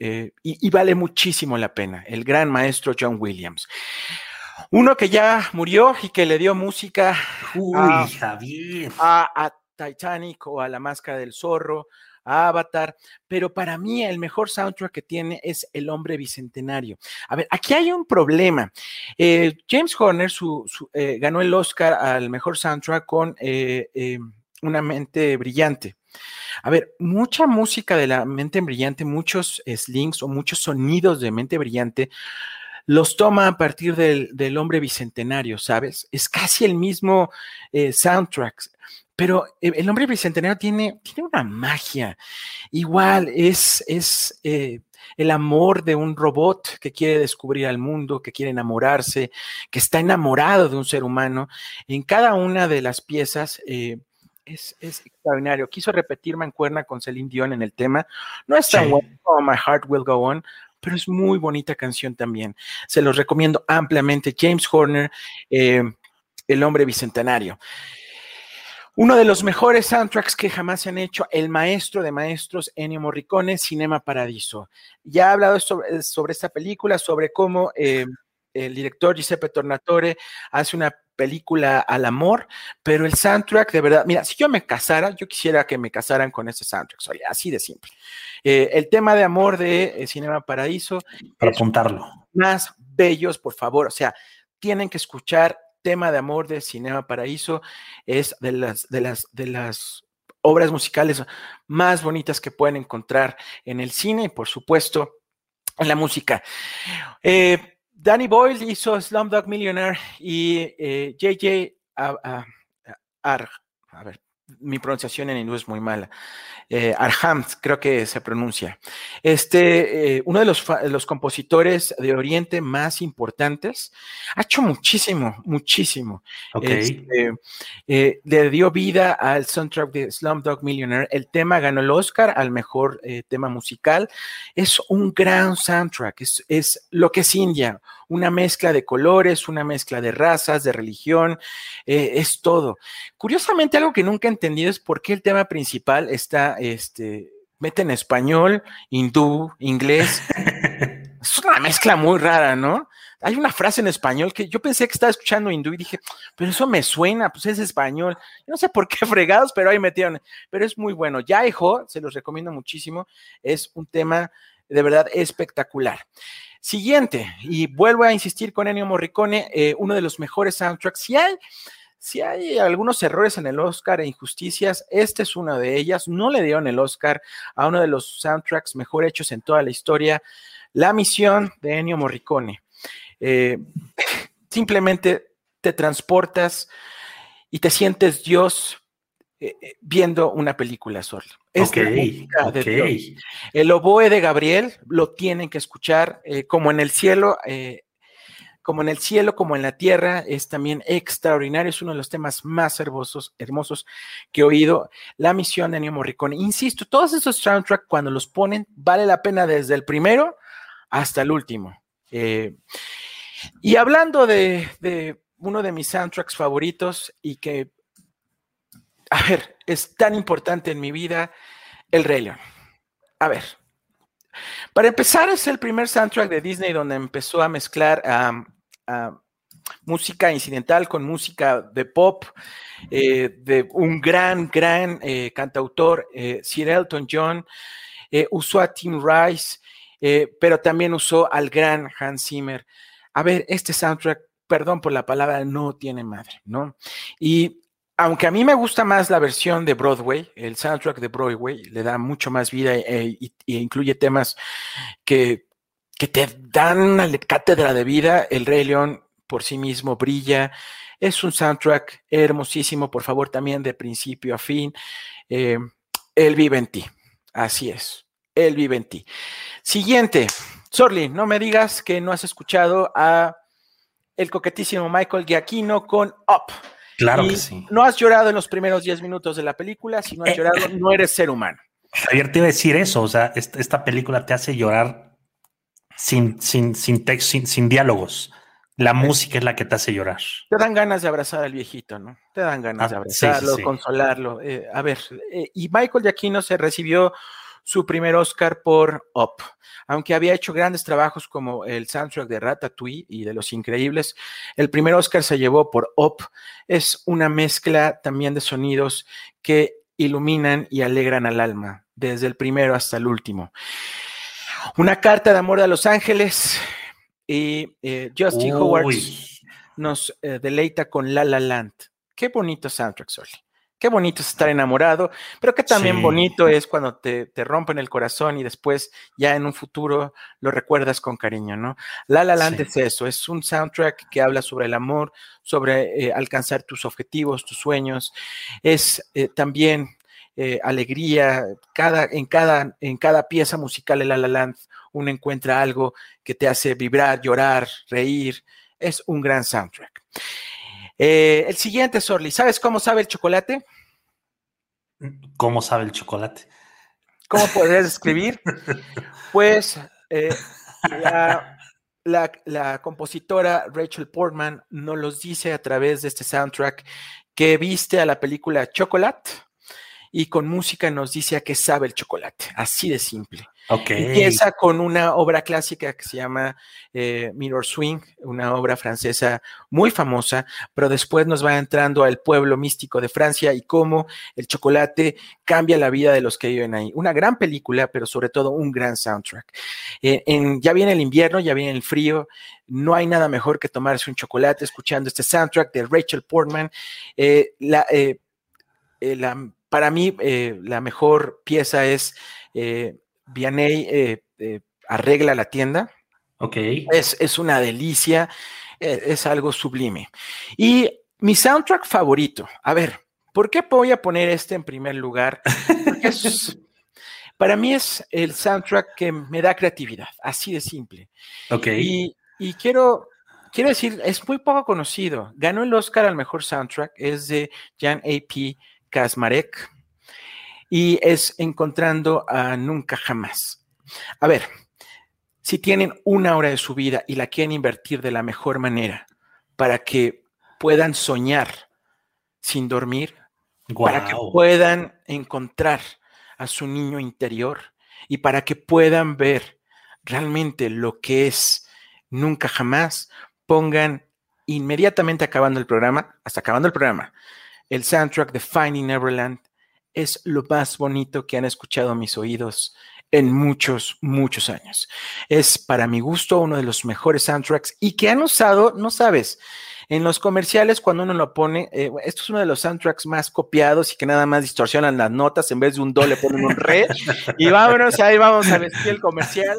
eh, y, vale muchísimo la pena, el gran maestro John Williams. Uno que ya murió y que le dio música Uy, a, Javier. A, a, Titanic o a La Máscara del Zorro, a Avatar, pero para mí el mejor soundtrack que tiene es El Hombre Bicentenario. A ver, aquí hay un problema. Eh, James Horner su, su, eh, ganó el Oscar al mejor soundtrack con eh, Una mente brillante. A ver, mucha música de la mente brillante, muchos slings o muchos sonidos de mente brillante los toma a partir del, del, hombre bicentenario, ¿sabes? Es casi el mismo eh, soundtrack, pero el hombre bicentenario tiene, tiene una magia. Igual es, es eh, el amor de un robot que quiere descubrir al mundo, que quiere enamorarse, que está enamorado de un ser humano. En cada una de las piezas... Eh, es, es extraordinario. Quiso repetir Mancuerna con Celine Dion en el tema. No es tan bueno como My Heart Will Go On, pero es muy bonita canción también. Se los recomiendo ampliamente. James Horner, eh, El hombre bicentenario. Uno de los mejores soundtracks que jamás se han hecho, el maestro de maestros Ennio Morricone, Cinema Paradiso. Ya ha hablado sobre, sobre esta película, sobre cómo eh, el director Giuseppe Tornatore hace una película al amor, pero el soundtrack de verdad, mira, si yo me casara, yo quisiera que me casaran con ese soundtrack, soy así de simple. Eh, el tema de amor de eh, Cinema Paradiso. Para apuntarlo. Más bellos, por favor, o sea, tienen que escuchar tema de amor de Cinema Paraíso, es de las, de las, de las obras musicales más bonitas que pueden encontrar en el cine y, por supuesto, en la música. Eh, Danny Boyle hizo Slumdog Millionaire y eh, JJ Ar, a ver, mi pronunciación en inglés es muy mala. Eh, Arham, creo que se pronuncia. Este, eh, uno de los, los, compositores de Oriente más importantes, ha hecho muchísimo, muchísimo. Okay. Este, eh, le dio vida al soundtrack de Slumdog Millionaire. El tema ganó el Oscar al mejor eh, tema musical. Es un gran soundtrack, es, es lo que es India, una mezcla de colores, una mezcla de razas, de religión, eh, es todo. Curiosamente, algo que nunca he entendido es por qué el tema principal está, este, mete en español, hindú, inglés. es una mezcla muy rara, ¿no? Hay una frase en español que yo pensé que estaba escuchando hindú y dije, pero eso me suena, pues es español. No sé por qué fregados, pero ahí metieron. Pero es muy bueno. Ya se los recomiendo muchísimo. Es un tema de verdad espectacular. Siguiente, y vuelvo a insistir con Ennio Morricone, eh, uno de los mejores soundtracks. Si hay, si hay algunos errores en el Oscar e injusticias, este es una de ellas. No le dieron el Oscar a uno de los soundtracks mejor hechos en toda la historia, La misión de Ennio Morricone. Eh, simplemente te transportas y te sientes Dios eh, viendo una película sola. Es okay, okay. El oboe de Gabriel lo tienen que escuchar eh, como en el cielo, eh, como en el cielo, como en la tierra, es también extraordinario, es uno de los temas más hermosos, hermosos que he oído. La misión de Ennio Morricone. Insisto, todos esos soundtracks cuando los ponen, vale la pena desde el primero hasta el último. Eh, y hablando de, uno de mis soundtracks favoritos y que a ver, es tan importante en mi vida el Rey León. A ver, para empezar es el primer soundtrack de Disney donde empezó a mezclar um, uh, música incidental con música de pop eh, de un gran, gran eh, cantautor, eh, Sir Elton John. Usó a Tim Rice, pero también usó al gran Hans Zimmer. A ver, este soundtrack, perdón por la palabra, no tiene madre, ¿no? Y aunque a mí me gusta más la versión de Broadway, el soundtrack de Broadway le da mucho más vida e, e incluye temas que, que, te dan una cátedra de vida. El Rey León por sí mismo brilla. Es un soundtrack hermosísimo, por favor, también de principio a fin. Eh, él vive en ti. Así es. Él vive en ti. Siguiente. Sorly, no me digas que no has escuchado a el coquetísimo Michael Giacchino con Up. Claro y que sí. No has llorado en los primeros 10 minutos de la película. Si no has Eh, llorado, no eres ser humano. Javier te iba a decir eso, o sea, esta, esta película te hace llorar sin, sin, sin, text, sin, sin diálogos. La música es la que te hace llorar. Te dan ganas de abrazar al viejito, ¿no? Te dan ganas Ah, de sí, sí, abrazarlo, sí. consolarlo. Eh, a ver, eh, y Michael Giacchino se recibió su primer Oscar por Up. Aunque había hecho grandes trabajos como el soundtrack de Ratatouille y de Los Increíbles, el primer Oscar se llevó por Up. Es una mezcla también de sonidos que iluminan y alegran al alma, desde el primero hasta el último. Una carta de amor a Los Ángeles y eh, Justin Howard nos eh, deleita con La La Land. Qué bonito soundtrack, Soli. Qué bonito es estar enamorado, pero qué también Sí. bonito es cuando te, te rompen el corazón y después ya en un futuro lo recuerdas con cariño, ¿no? La La Land Sí. es eso, es un soundtrack que habla sobre el amor, sobre eh, alcanzar tus objetivos, tus sueños. Es también eh, alegría, cada, en, cada, en cada pieza musical de La La Land uno encuentra algo que te hace vibrar, llorar, reír. Es un gran soundtrack. Eh, el siguiente, Sorly, ¿sabes cómo sabe el chocolate? ¿Cómo sabe el chocolate? ¿Cómo podrías escribir? Pues eh, la, la, la, compositora Rachel Portman nos los dice a través de este soundtrack que viste a la película Chocolate y con música nos dice a qué sabe el chocolate, así de simple. Okay. Empieza con una obra clásica que se llama eh, Mirror Swing, una obra francesa muy famosa, pero después nos va entrando al pueblo místico de Francia y cómo el chocolate cambia la vida de los que viven ahí. Una gran película, pero sobre todo un gran soundtrack. Eh, en, ya viene el invierno, ya viene el frío, no hay nada mejor que tomarse un chocolate escuchando este soundtrack de Rachel Portman. Eh, la, la, para mí, la mejor pieza es... Vianney eh, eh, arregla la tienda. Ok. Es, es una delicia, es, es, algo sublime. Y mi soundtrack favorito, a ver, ¿por qué voy a poner este en primer lugar? Es, para mí es el soundtrack que me da creatividad, así de simple. Ok. Y, y quiero, quiero decir, es muy poco conocido. Ganó el Oscar al mejor soundtrack, es de Jan A.P. Kasmarek y es encontrando a nunca jamás. A ver, si tienen una hora de su vida y la quieren invertir de la mejor manera para que puedan soñar sin dormir, wow. para que puedan encontrar a su niño interior y para que puedan ver realmente lo que es nunca jamás, pongan inmediatamente acabando el programa, hasta acabando el programa, el soundtrack de Finding Neverland es lo más bonito que han escuchado mis oídos en muchos, muchos años. Es para mi gusto uno de los mejores soundtracks y que han usado, no sabes, en los comerciales cuando uno lo pone, eh, esto es uno de los soundtracks más copiados y que nada más distorsionan las notas, en vez de un do le ponen un re y vámonos, ahí vamos a vestir el comercial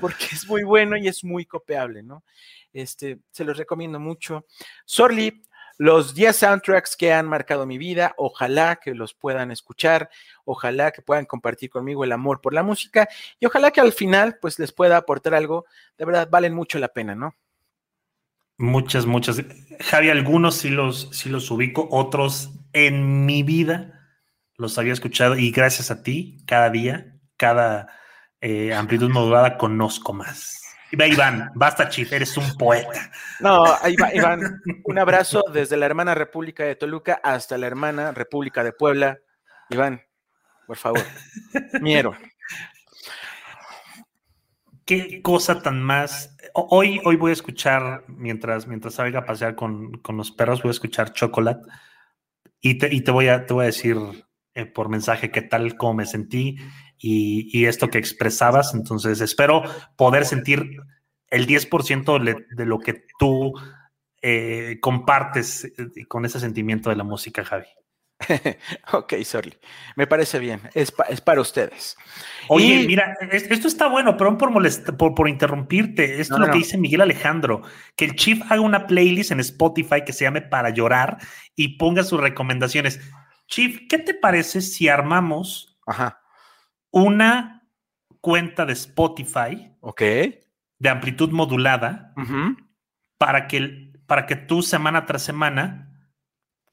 porque es muy bueno y es muy copiable, ¿no? Este, se los recomiendo mucho. Sorly, los 10 soundtracks que han marcado mi vida. Ojalá que los puedan escuchar, ojalá que puedan compartir conmigo el amor por la música y ojalá que al final pues les pueda aportar algo. De verdad, valen mucho la pena, ¿no? Muchas, muchas. Javi, algunos sí los, sí los ubico, otros en mi vida los había escuchado y gracias a ti, cada día, cada eh, amplitud modulada, conozco más. Iván, basta chif, eres un poeta. No, Iván, un abrazo desde la hermana República de Toluca hasta la hermana República de Puebla. Iván, por favor, miero. Qué cosa tan más. Hoy, hoy voy a escuchar, mientras, mientras salga a pasear con, con los perros, voy a escuchar Chocolate y te, y te, voy, a, te voy a decir eh, por mensaje qué tal, cómo me sentí y, y, esto que expresabas. Entonces, espero poder sentir el 10% de, de, lo que tú eh, compartes eh, con ese sentimiento de la música, Javi. ok, sorry. Me parece bien. Es, pa, es para ustedes. Oye, y... mira, esto está bueno, perdón por, por, por interrumpirte. Esto no, es lo no. que dice Miguel Alejandro, que el Chief haga una playlist en Spotify que se llame Para Llorar y ponga sus recomendaciones. Chief, ¿qué te parece si armamos Ajá. Una cuenta de Spotify Ok. de amplitud modulada Uh -huh. para, que, para que tú semana tras semana,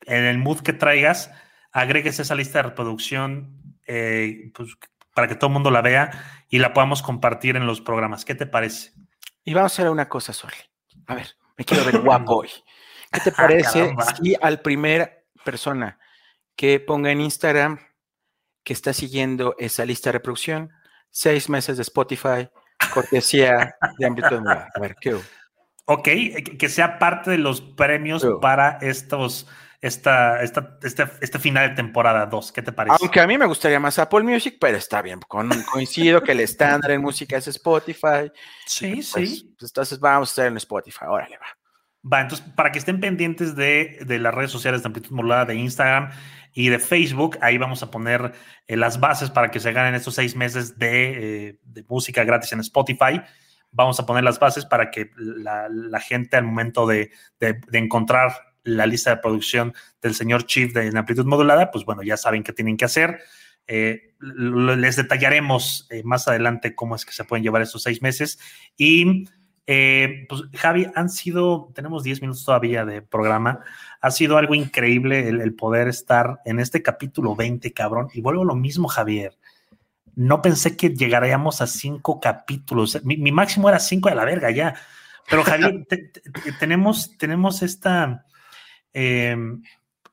en el mood que traigas, agregues esa lista de reproducción eh, pues, para que todo el mundo la vea y la podamos compartir en los programas. ¿Qué te parece? Y vamos a hacer una cosa, Sorry. A ver, me quiero ver guapo hoy. ¿Qué te parece si al primer persona que ponga en Instagram que está siguiendo esa lista de reproducción, seis meses de Spotify, cortesía de amplitud A ver, ¿qué? Ok, que sea parte de los premios para estos, esta, esta, este, este final de temporada 2. ¿Qué te parece? Aunque a mí me gustaría más Apple Music, pero está bien. Con, coincido que el estándar en música es Spotify. Sí, pues, sí. Pues, entonces vamos a estar en Spotify. Órale, va. Va, entonces para que estén pendientes de, de las redes sociales de Amplitud Modulada, de Instagram y de Facebook, ahí vamos a poner eh, las bases para que se ganen estos seis meses de, eh, de, música gratis en Spotify. Vamos a poner las bases para que la, gente al momento de, de, encontrar la lista de producción del señor Chief de Amplitud Modulada, pues bueno, ya saben qué tienen que hacer. Eh, les detallaremos más adelante cómo es que se pueden llevar estos seis meses y Eh, pues Javi, han sido, tenemos 10 minutos todavía de programa, ha sido algo increíble el, el poder estar en este capítulo 20, cabrón, y vuelvo a lo mismo, Javier. No pensé que llegaríamos a cinco capítulos. Mi, mi máximo era cinco de la verga ya. Pero Javier, te, te, tenemos, tenemos esta, eh,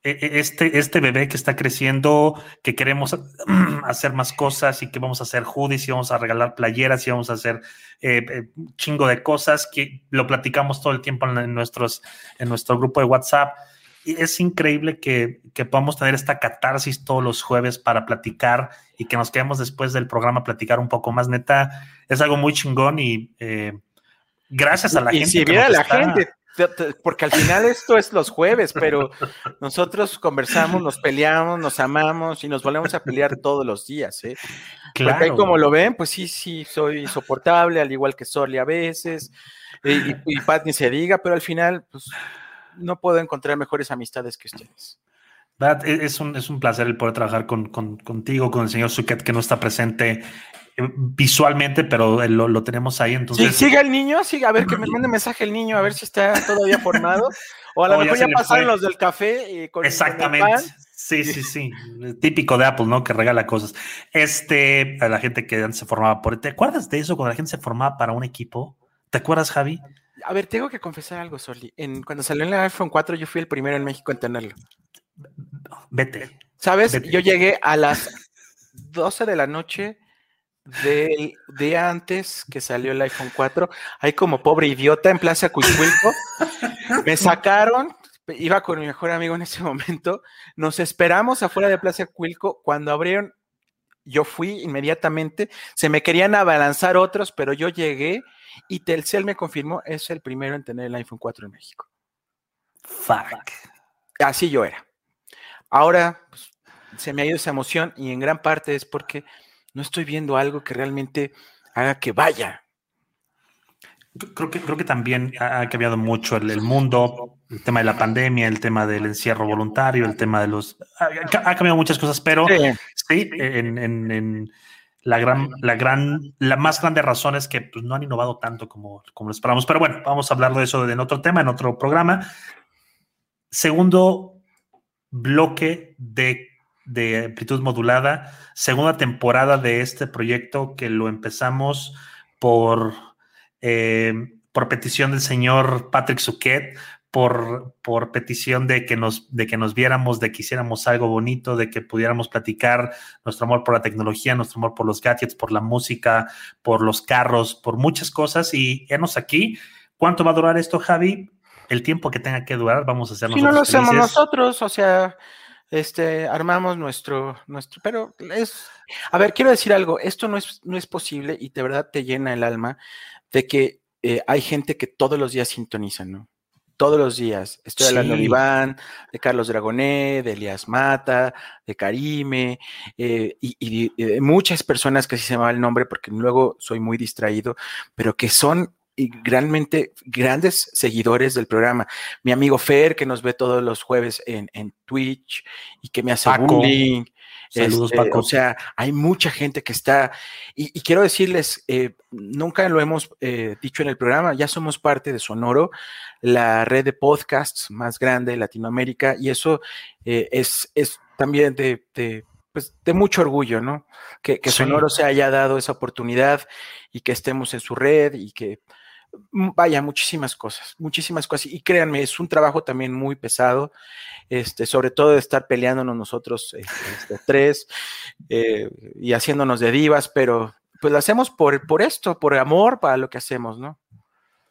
este, este bebé que está creciendo, que queremos hacer más cosas y que vamos a hacer hoodies y vamos a regalar playeras y vamos a hacer eh, chingo de cosas que lo platicamos todo el tiempo en, nuestros, en nuestro grupo de WhatsApp. Y es increíble que, que podamos tener esta catarsis todos los jueves para platicar y que nos quedemos después del programa a platicar un poco más. Neta, es algo muy chingón y eh, gracias a la y gente. si viera la está... gente, porque al final esto es los jueves, pero nosotros conversamos, nos peleamos, nos amamos y nos volvemos a pelear todos los días, ¿eh? Claro. Porque como lo ven, pues sí, sí, soy insoportable, al igual que Soli a veces, y, Pat ni se diga, pero al final, pues no puedo encontrar mejores amistades que ustedes. E, es un, es un placer el poder trabajar con, con, contigo, con el señor Suquet, que no está presente visualmente, pero lo, lo, tenemos ahí. Entonces, sí, sigue el niño, sigue, a ver que me mande mensaje el niño, a ver si está todavía formado. O a lo oh, mejor ya, ya pasaron los del café. Y con, Exactamente. Con sí, sí, sí. Típico de Apple, ¿no? Que regala cosas. Este, a la gente que antes se formaba por. ¿Te acuerdas de eso cuando la gente se formaba para un equipo? ¿Te acuerdas, Javi? A ver, tengo que confesar algo, Soli. En, cuando salió el iPhone 4, yo fui el primero en México en tenerlo. Vete. ¿Sabes? Vete. Yo llegué a las 12 de la noche del día antes que salió el iPhone 4, ahí como pobre idiota en Plaza Cuicuilco, me sacaron, iba con mi mejor amigo en ese momento, nos esperamos afuera de Plaza Cuilco, cuando abrieron, yo fui inmediatamente, se me querían abalanzar otros, pero yo llegué y Telcel me confirmó, es el primero en tener el iPhone 4 en México. Fuck. Así yo era. Ahora pues, se me ha ido esa emoción y en gran parte es porque no estoy viendo algo que realmente haga que vaya. Creo que, creo que también ha cambiado mucho el, el, mundo, el tema de la pandemia, el tema del encierro voluntario, el tema de los... Ha, ha cambiado muchas cosas, pero sí, sí en, en, en, la, gran, la, gran, la más grande razón es que pues, no han innovado tanto como, como lo esperamos. Pero bueno, vamos a hablar de eso en otro tema, en otro programa. Segundo bloque de de amplitud modulada, segunda temporada de este proyecto que lo empezamos por, eh, por petición del señor Patrick Suquet, por, por petición de que, nos, de que nos viéramos, de que hiciéramos algo bonito, de que pudiéramos platicar nuestro amor por la tecnología, nuestro amor por los gadgets, por la música, por los carros, por muchas cosas. Y enos aquí. ¿Cuánto va a durar esto, Javi? El tiempo que tenga que durar, vamos a hacer Si no lo hacemos nosotros, o sea, este, armamos nuestro, nuestro, pero es, a ver, quiero decir algo, esto no es, no es posible y de verdad te llena el alma de que eh, hay gente que todos los días sintoniza, ¿no? Todos los días. Estoy sí. hablando de Iván, de Carlos Dragoné, de Elias Mata, de Karime, eh, y, y, y, de muchas personas que así se me va el nombre porque luego soy muy distraído, pero que son y realmente grandes seguidores del programa. Mi amigo Fer, que nos ve todos los jueves en, en Twitch y que me hace Paco. bullying. Saludos, este, Paco. O sea, hay mucha gente que está, y, y quiero decirles, eh, nunca lo hemos eh, dicho en el programa, ya somos parte de Sonoro, la red de podcasts más grande de Latinoamérica, y eso eh, es, es también de, de pues de mucho orgullo, ¿no? Que, que sí. Sonoro se haya dado esa oportunidad y que estemos en su red y que vaya, muchísimas cosas, muchísimas cosas. Y créanme, es un trabajo también muy pesado, este, sobre todo de estar peleándonos nosotros este, tres eh, y haciéndonos de divas, pero pues lo hacemos por, por esto, por amor para lo que hacemos, ¿no?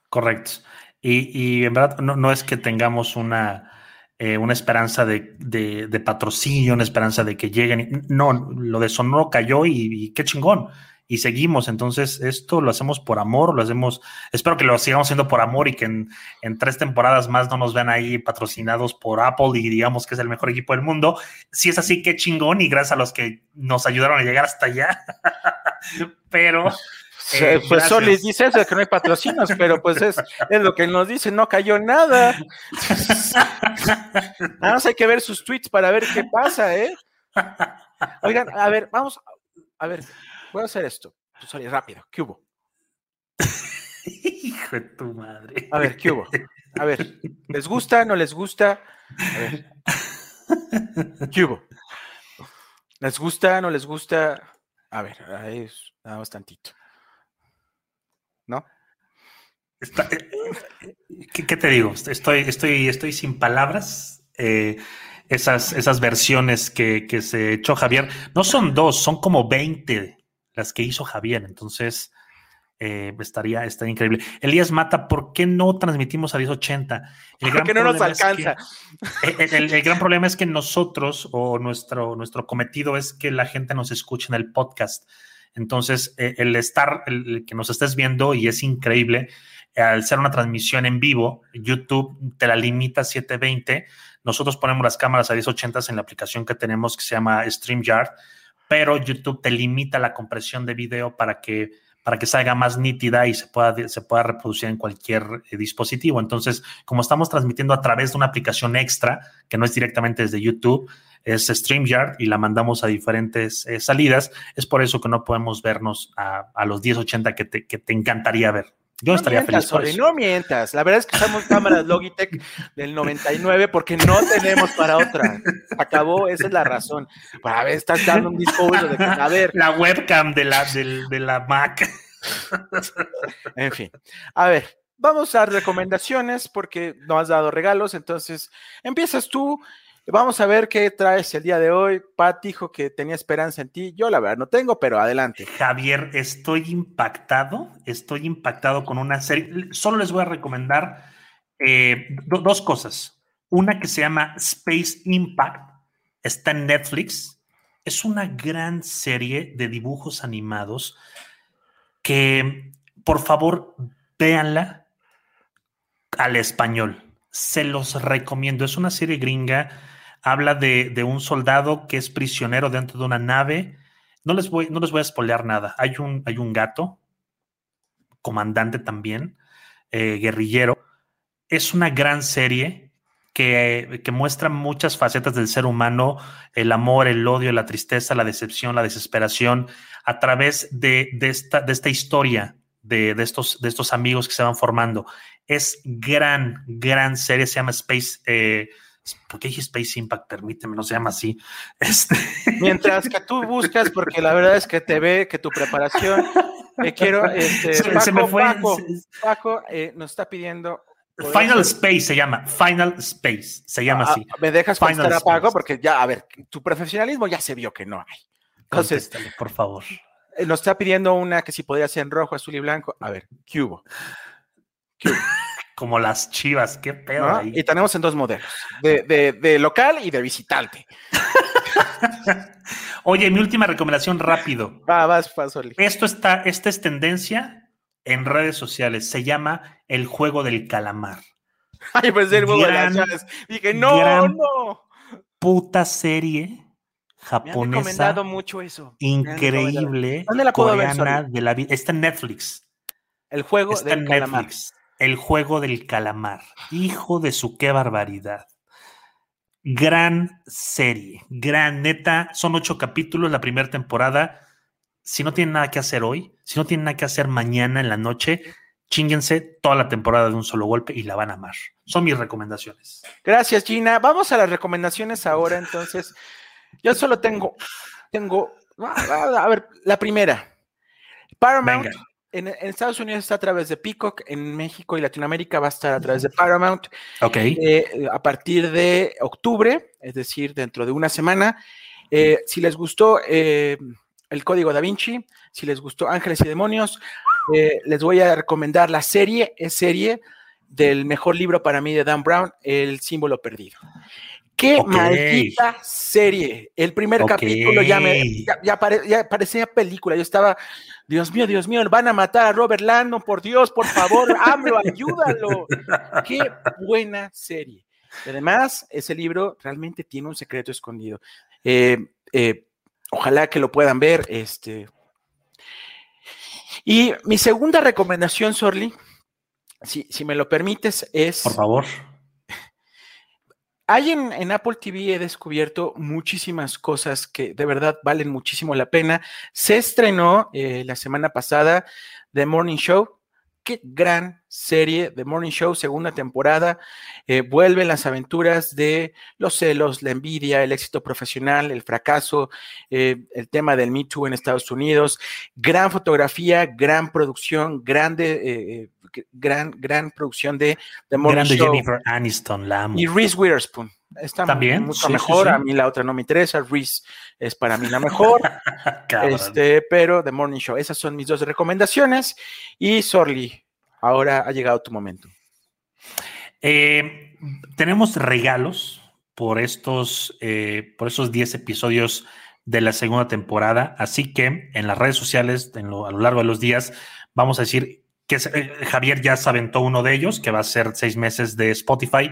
Correcto. Y, y en verdad no, no, es que tengamos una, eh, una esperanza de, de, de, patrocinio, una esperanza de que lleguen. No, lo de Sonoro cayó y, y qué chingón y seguimos. Entonces, esto lo hacemos por amor, lo hacemos, espero que lo sigamos haciendo por amor y que en, en, tres temporadas más no nos vean ahí patrocinados por Apple y digamos que es el mejor equipo del mundo. Si es así, qué chingón y gracias a los que nos ayudaron a llegar hasta allá. pero... Eh, pues Solis dice eso, que no hay patrocinos, pero pues es, es lo que nos dice, no cayó nada. Nada más hay que ver sus tweets para ver qué pasa, ¿eh? Oigan, a ver, vamos, a ver, voy a hacer esto. Sorry, rápido. ¿Qué hubo? Hijo de tu madre. A ver, ¿qué hubo? A ver, ¿les gusta? ¿No les gusta? A ver. ¿Qué hubo? ¿Les gusta? ¿No les gusta? A ver, ahí es, nada más tantito. ¿No? Está- eh, ¿qué, qué te digo? Estoy, estoy, estoy sin palabras. Eh, esas, esas versiones que, que se echó Javier, no son dos, son como 20 las que hizo Javier. Entonces, eh, estaría, estaría increíble. Elías Mata, ¿por qué no transmitimos a 1080? El Porque no nos problema es que- alcanza. el, el- el gran problema es que nosotros o nuestro, nuestro cometido es que la gente nos escuche en el podcast. Entonces, eh, el estar, el, el que nos estés viendo y es increíble, eh, al ser una transmisión en vivo, YouTube te la limita a 720. Nosotros ponemos las cámaras a 1080 en la aplicación que tenemos que se llama StreamYard, pero YouTube te limita la compresión de video para que para que salga más nítida y se pueda, se pueda reproducir en cualquier eh, dispositivo. Entonces, como estamos transmitiendo a través de una aplicación extra, que no es directamente desde YouTube, es StreamYard y la mandamos a diferentes eh, salidas, es por eso que no podemos vernos a, a los 1080 que te, que te encantaría ver. Yo No estaría mientas, feliz por Oli, eso. no mientas. La verdad es que usamos cámaras Logitech del 99 porque no tenemos para otra. Acabó, esa es la razón. Para ver, estás dando un discurso de a ver, La webcam de la, del- de la Mac. en fin. A ver, vamos a recomendaciones porque no has dado regalos, entonces empiezas tú. Vamos a ver qué traes el día de hoy. Pat dijo que tenía esperanza en ti. Yo la verdad no tengo, pero adelante. Javier, estoy impactado, estoy impactado con una serie. Solo les voy a recomendar eh, do- dos cosas. Una que se llama Space Impact, está en Netflix. Es una gran serie de dibujos animados que, por favor, véanla al español. Se los recomiendo. Es una serie gringa. Habla de, de un soldado que es prisionero dentro de una nave. No les voy, no les voy a spoilear nada. Hay un, hay un gato, comandante también, eh, guerrillero. Es una gran serie que, que muestra muchas facetas del ser humano, el amor, el odio, la tristeza, la decepción, la desesperación, a través de, de esta, de esta historia de, de estos, de estos amigos que se van formando. Es gran, gran serie, se llama Space. Eh, ¿Por qué dije Space Impact? Permíteme, no se llama así. Este, Mientras que tú buscas, porque la verdad es que te ve que tu preparación, te quiero, este, Se- Paco, se me fue- Paco, Paco, eh, nos está pidiendo. Final Space se llama, Final Space, se llama Ah, así. Me dejas Final a Paco porque ya, a ver, tu profesionalismo ya se vio que no hay. Entonces, Contéstale, por favor. eh, nos está pidiendo una que si podría ser en rojo, azul y blanco. A ver, ¿qué hubo? ¿Qué hubo? Como las chivas, qué pedo ¿No? ahí. Y tenemos en dos modelos, de, de- de local y de visitante. Oye, mi última recomendación rápido. Va, vas, Pasoli. Esto está, esta es tendencia en redes sociales. Se llama el juego del calamar. Ay, pues el huevo de las Gran- llaves. Dije, no, gran no. Puta serie Me han japonesa recomendado mucho eso. Increíble, ¿Dónde la puedo ver, de la. Está en Netflix. El juego Está del en calamar. El juego del calamar. Hijo de su qué barbaridad. Gran serie. Gran neta. Son ocho capítulos la primera temporada. Si no tienen nada que hacer hoy, si no tienen nada que hacer mañana en la noche, chinguense toda la temporada de un solo golpe y la van a amar. Son mis recomendaciones. Gracias, Gina. Vamos a las recomendaciones ahora, entonces. Yo solo tengo, tengo, a a ver, la primera. Paramount Venga. En, en Estados Unidos está a través de Peacock, en México y Latinoamérica va a estar a través de Paramount Ok. eh, a partir de octubre, es decir, dentro de una semana. Eh, si les gustó eh, el Código Da Vinci, si les gustó Ángeles y Demonios, les voy a recomendar la serie, es serie del mejor libro para mí de Dan Brown, El símbolo perdido. ¡Qué maldita serie! El primer capítulo ya, me, ya, ya pare- ya parecía película. Yo estaba, Dios mío, Dios mío, van a matar a Robert Landon, por Dios, por favor, AMLO, ayúdalo. ¡Qué buena serie! Y además, ese libro realmente tiene un secreto escondido. Eh, eh, ojalá que lo puedan ver. Este. Y mi segunda recomendación, Sorly, si, si me lo permites, es. Por favor. Hay en, Apple TV he descubierto muchísimas cosas que de verdad valen muchísimo la pena. Se estrenó eh, la semana pasada The Morning Show, qué gran serie de Morning Show, segunda temporada. Eh, vuelven las aventuras de los celos, la envidia, el éxito profesional, el fracaso, eh, el tema del Me Too en Estados Unidos. Gran fotografía, gran producción, grande, eh, gran, gran producción de, de Morning Grande Show. Jennifer Aniston, la amo. Y Reese Witherspoon. Está También, mucho sí, sí, mejor. sí. A mí la otra no me interesa. Reese es para mí la mejor. Este, pero The Morning Show. Esas son mis dos recomendaciones. Y Sorly, ahora ha llegado tu momento. Eh, tenemos regalos por estos, eh, por esos 10 episodios de la segunda temporada. Así que en las redes sociales, en lo- a lo largo de los días, vamos a decir que eh, Javier ya se aventó uno de ellos, que va a ser seis meses de Spotify.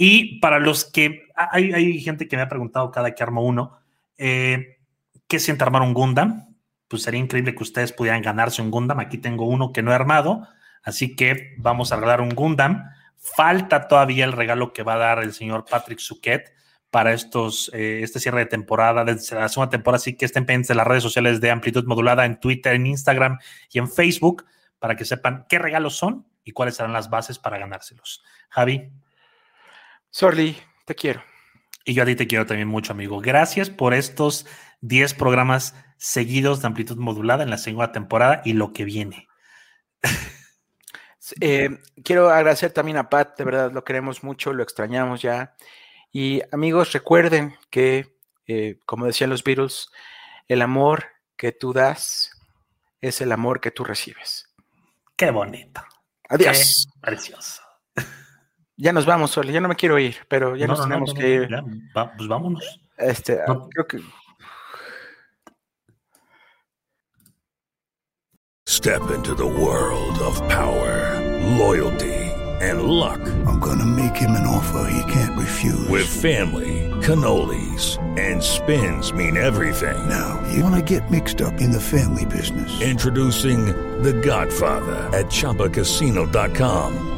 Y para los que hay, hay gente que me ha preguntado cada que armo uno, eh, ¿qué siente armar un Gundam? Pues sería increíble que ustedes pudieran ganarse un Gundam. Aquí tengo uno que no he armado, así que vamos a regalar un Gundam. Falta todavía el regalo que va a dar el señor Patrick Suquet para estos, eh, este cierre de temporada, desde la segunda temporada, así que estén pendientes de las redes sociales de Amplitud Modulada en Twitter, en Instagram y en Facebook para que sepan qué regalos son y cuáles serán las bases para ganárselos. Javi, Sorly, te quiero. y yo a ti te quiero también mucho, amigo. Gracias por estos 10 programas seguidos de Amplitud Modulada en la segunda temporada y lo que viene. Eh, quiero agradecer también a Pat, de verdad lo queremos mucho, lo extrañamos ya. Y amigos, recuerden que, eh, como decían los Beatles, el amor que tú das es el amor que tú recibes. Qué bonito. Adiós. Qué precioso. Ya nos vamos, Sorly, ya no me quiero ir, pero ya No, nos no, no, tenemos no, que ir. ya, va- pues vámonos. Este, No. creo que Step into the world of power, loyalty, and luck. I'm gonna make him an offer he can't refuse. With family, cannolis, and spins mean everything. now, you wanna get mixed up in the family business. Introducing The Godfather at ChumbaCasino.com.